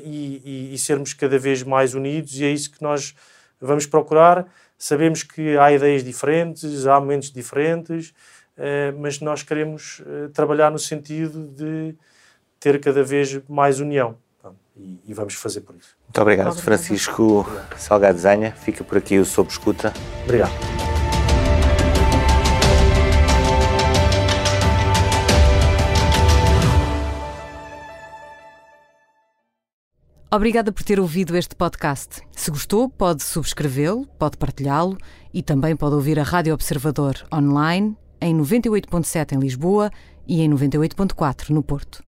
e, e, e sermos cada vez mais unidos, e é isso que nós vamos procurar. Sabemos que há ideias diferentes, há momentos diferentes, mas nós queremos trabalhar no sentido de ter cada vez mais união e, e vamos fazer por isso. Muito obrigado, obrigado. Francisco obrigado. Salgado Zanha. Fica por aqui o Sob Escuta. Obrigado. Obrigada por ter ouvido este podcast. Se gostou, pode subscrevê-lo, pode partilhá-lo e também pode ouvir a Rádio Observador online em 98.7 em Lisboa e em 98.4 no Porto.